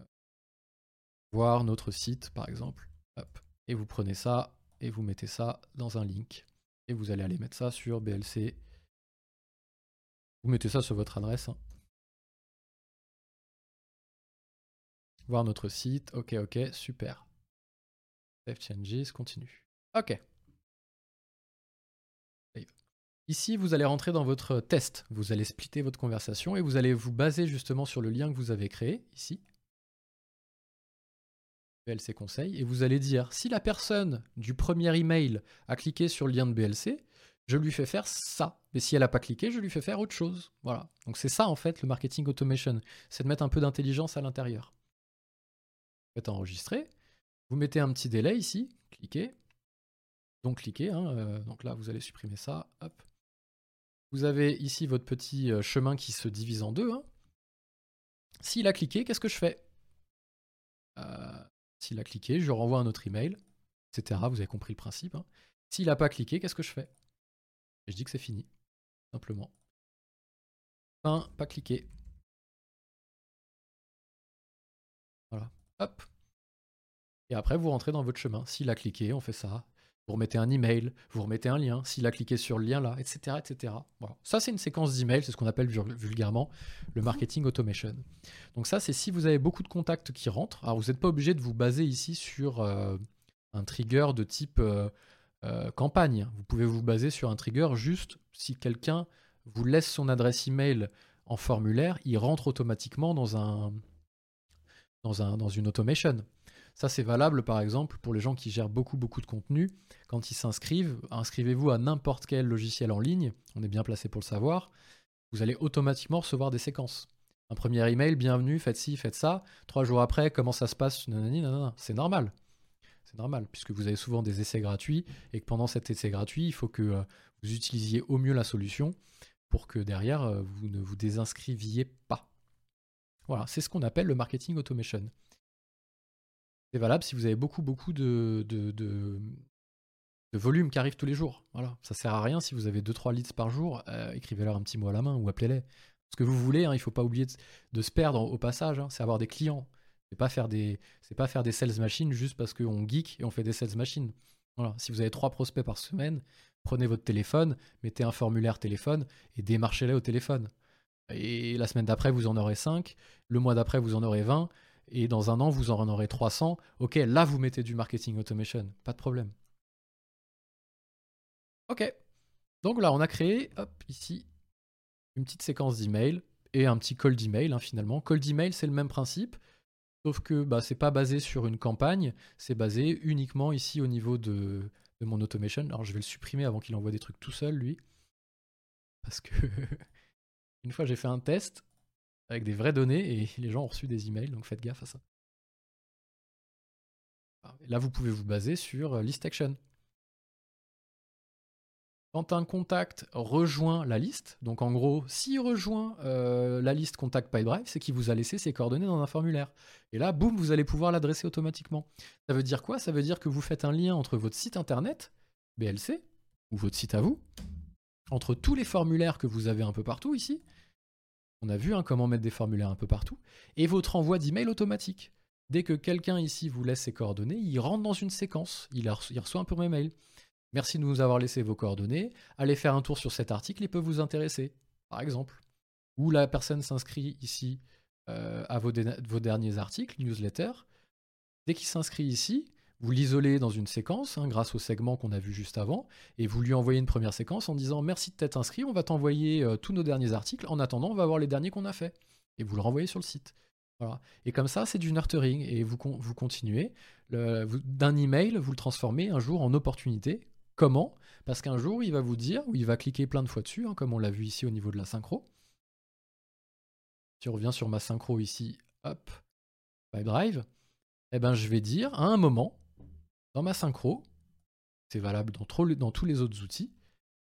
S1: voir notre site, par exemple. Et vous prenez ça et vous mettez ça dans un link. Et vous allez aller mettre ça sur BLC. Vous mettez ça sur votre adresse. Hein. Voir notre site. Ok, ok, super. Save changes, continue. Ok. Ici, vous allez rentrer dans votre test. Vous allez splitter votre conversation et vous allez vous baser justement sur le lien que vous avez créé ici. BLC conseil. Et vous allez dire, si la personne du premier email a cliqué sur le lien de BLC, je lui fais faire ça. Mais si elle n'a pas cliqué, je lui fais faire autre chose. Voilà. Donc c'est ça en fait le marketing automation. C'est de mettre un peu d'intelligence à l'intérieur. Vous faites enregistrer. Vous mettez un petit délai ici. Cliquez. Donc cliquez. Hein, euh, donc là, vous allez supprimer ça. Vous avez ici votre petit euh, chemin qui se divise en deux. Hein. S'il a cliqué, qu'est-ce que je fais? Euh, S'il a cliqué, je renvoie un autre email, etc. Vous avez compris le principe. Hein. S'il n'a pas cliqué, qu'est-ce que je fais? Je dis que c'est fini, simplement. Fin, pas cliqué. Voilà. Hop. Et après, vous rentrez dans votre chemin. S'il a cliqué, on fait ça vous remettez un email, vous remettez un lien, s'il a cliqué sur le lien là, etc. etc. Voilà. Ça, c'est une séquence d'emails, c'est ce qu'on appelle vulgairement le marketing automation. Donc ça, c'est si vous avez beaucoup de contacts qui rentrent. Alors, vous n'êtes pas obligé de vous baser ici sur euh, un trigger de type euh, euh, campagne. Vous pouvez vous baser sur un trigger juste si quelqu'un vous laisse son adresse email en formulaire, il rentre automatiquement dans un dans, un, dans une automation. Ça, c'est valable par exemple pour les gens qui gèrent beaucoup, beaucoup de contenu. Quand ils s'inscrivent, inscrivez-vous à n'importe quel logiciel en ligne, on est bien placé pour le savoir, vous allez automatiquement recevoir des séquences. Un premier email, bienvenue, faites ci, faites ça. Trois jours après, comment ça se passe C'est normal. C'est normal, puisque vous avez souvent des essais gratuits et que pendant cet essai gratuit, il faut que euh, vous utilisiez au mieux la solution pour que derrière, euh, vous ne vous désinscriviez pas. Voilà, c'est ce qu'on appelle le marketing automation. C'est valable si vous avez beaucoup, beaucoup de, de, de, volume qui arrive tous les jours. Voilà. Ça sert à rien si vous avez 2-3 leads par jour, euh, écrivez-leur un petit mot à la main ou appelez-les. Ce que vous voulez, hein, il ne faut pas oublier de, se perdre au passage, hein, c'est avoir des clients. C'est pas faire des, c'est pas faire des sales machines juste parce qu'on geek et on fait des sales machines. Voilà. Si vous avez trois prospects par semaine, prenez votre téléphone, mettez un formulaire téléphone et démarchez-les au téléphone. Et la semaine d'après, vous en aurez 5, le mois d'après, vous en aurez 20, et dans un an, vous en aurez 300. Ok, là, vous mettez du marketing automation, pas de problème. Ok, donc là, on a créé, hop, ici, une petite séquence d'email et un petit call d'email, hein, finalement. Call d'email, c'est le même principe, sauf que bah, c'est pas basé sur une campagne, c'est basé uniquement ici au niveau de, de mon automation. Alors, je vais le supprimer avant qu'il envoie des trucs tout seul, lui. Parce que une fois, j'ai fait un test avec des vraies données et les gens ont reçu des emails, donc faites gaffe à ça. là, vous pouvez vous baser sur euh, list action. Quand un contact rejoint la liste, donc en gros, s'il rejoint euh, la liste contact PipeDrive, c'est qu'il vous a laissé ses coordonnées dans un formulaire. Et là, boum, vous allez pouvoir l'adresser automatiquement. Ça veut dire quoi? Ça veut dire que vous faites un lien entre votre site internet, BLC, ou votre site à vous, entre tous les formulaires que vous avez un peu partout ici, on a vu hein, comment mettre des formulaires un peu partout. Et votre envoi d'email automatique. Dès que quelqu'un ici vous laisse ses coordonnées, il rentre dans une séquence. Il, reçoit un premier mail. Merci de nous avoir laissé vos coordonnées. Allez faire un tour sur cet article, il peut vous intéresser, par exemple. Ou la personne s'inscrit ici euh, à vos, derniers articles, newsletter. Dès qu'il s'inscrit ici, vous l'isolez dans une séquence hein, grâce au segment qu'on a vu juste avant, et vous lui envoyez une première séquence en disant merci de t'être inscrit, on va t'envoyer euh, tous nos derniers articles, en attendant on va voir les derniers qu'on a fait, et vous le renvoyez sur le site. Voilà. Et comme ça, c'est du nurturing, et vous, continuez. D'un email, vous le transformez un jour en opportunité. Comment? Parce qu'un jour, il va vous dire, ou il va cliquer plein de fois dessus, hein, comme on l'a vu ici au niveau de la synchro. Si on revient sur ma synchro ici, hop, Pipe Drive, eh ben, je vais dire à un moment, dans ma synchro, c'est valable dans, tous les autres outils,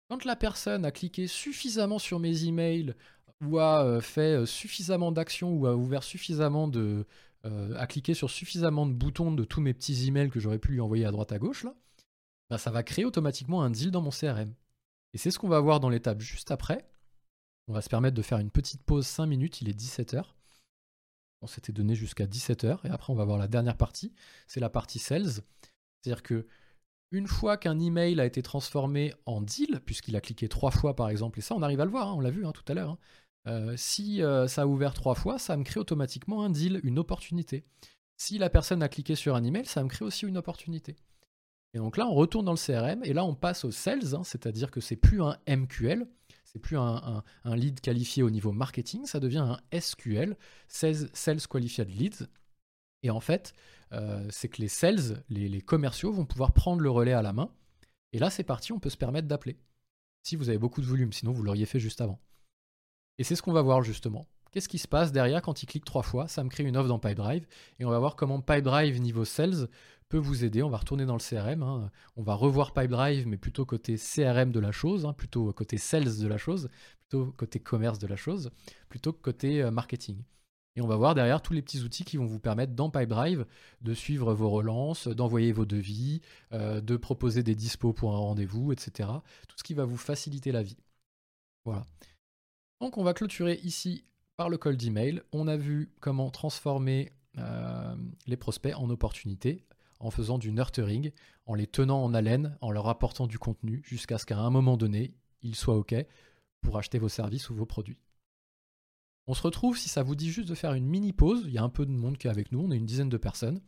S1: quand la personne a cliqué suffisamment sur mes emails ou a euh, fait euh, suffisamment d'actions ou a ouvert suffisamment de. Euh, a cliqué sur suffisamment de boutons de tous mes petits emails que j'aurais pu lui envoyer à droite à gauche, là, bah, ça va créer automatiquement un deal dans mon CRM. Et c'est ce qu'on va voir dans l'étape juste après. On va se permettre de faire une petite pause 5 minutes, il est 17h. On s'était donné jusqu'à 17h et après on va voir la dernière partie, c'est la partie sales. C'est-à-dire que une fois qu'un email a été transformé en deal, puisqu'il a cliqué trois fois par exemple, et ça on arrive à le voir, hein, on l'a vu hein, tout à l'heure, hein, euh, si euh, ça a ouvert trois fois, ça me crée automatiquement un deal, une opportunité. Si la personne a cliqué sur un email, ça me crée aussi une opportunité. Et donc là, on retourne dans le CRM et là, on passe aux sales, c'est-à-dire que c'est plus un MQL, c'est plus un, lead qualifié au niveau marketing, ça devient un SQL, Sales, sales Qualified Leads. Et en fait, euh, c'est que les sales, les, commerciaux vont pouvoir prendre le relais à la main. Et là, c'est parti, on peut se permettre d'appeler. Si vous avez beaucoup de volume, sinon vous l'auriez fait juste avant. Et c'est ce qu'on va voir justement. Qu'est-ce qui se passe derrière quand il clique trois fois? Ça me crée une offre dans Pipedrive. Et on va voir comment Pipedrive niveau sales peut vous aider. On va retourner dans le CRM. Hein. On va revoir Pipedrive, mais plutôt côté CRM de la chose, hein, plutôt côté sales de la chose, plutôt côté commerce de la chose, plutôt que côté euh, marketing. Et on va voir derrière tous les petits outils qui vont vous permettre dans Pipedrive de suivre vos relances, d'envoyer vos devis, euh, de proposer des dispos pour un rendez-vous, etc. Tout ce qui va vous faciliter la vie. Voilà. Donc on va clôturer ici par le call d'email. On a vu comment transformer euh, les prospects en opportunités en faisant du nurturing, en les tenant en haleine, en leur apportant du contenu jusqu'à ce qu'à un moment donné, ils soient OK pour acheter vos services ou vos produits. On se retrouve, si ça vous dit juste de faire une mini pause, il y a un peu de monde qui est avec nous, on est une dizaine de personnes.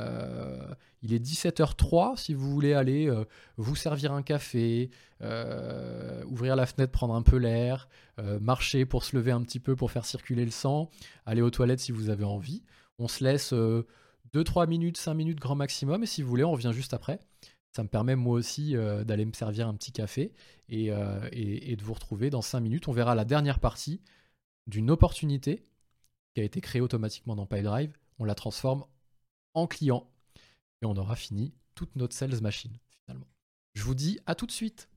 S1: Euh, il est 17h03 si vous voulez aller euh, vous servir un café, euh, ouvrir la fenêtre, prendre un peu l'air, marcher pour se lever un petit peu pour faire circuler le sang, aller aux toilettes si vous avez envie. On se laisse 2-3 minutes, 5 minutes grand maximum et si vous voulez on revient juste après. Ça me permet moi aussi d'aller me servir un petit café et, et, de vous retrouver dans 5 minutes. On verra la dernière partie d'une opportunité qui a été créée automatiquement dans PyDrive, on la transforme en client et on aura fini toute notre sales machine finalement. Je vous dis à tout de suite.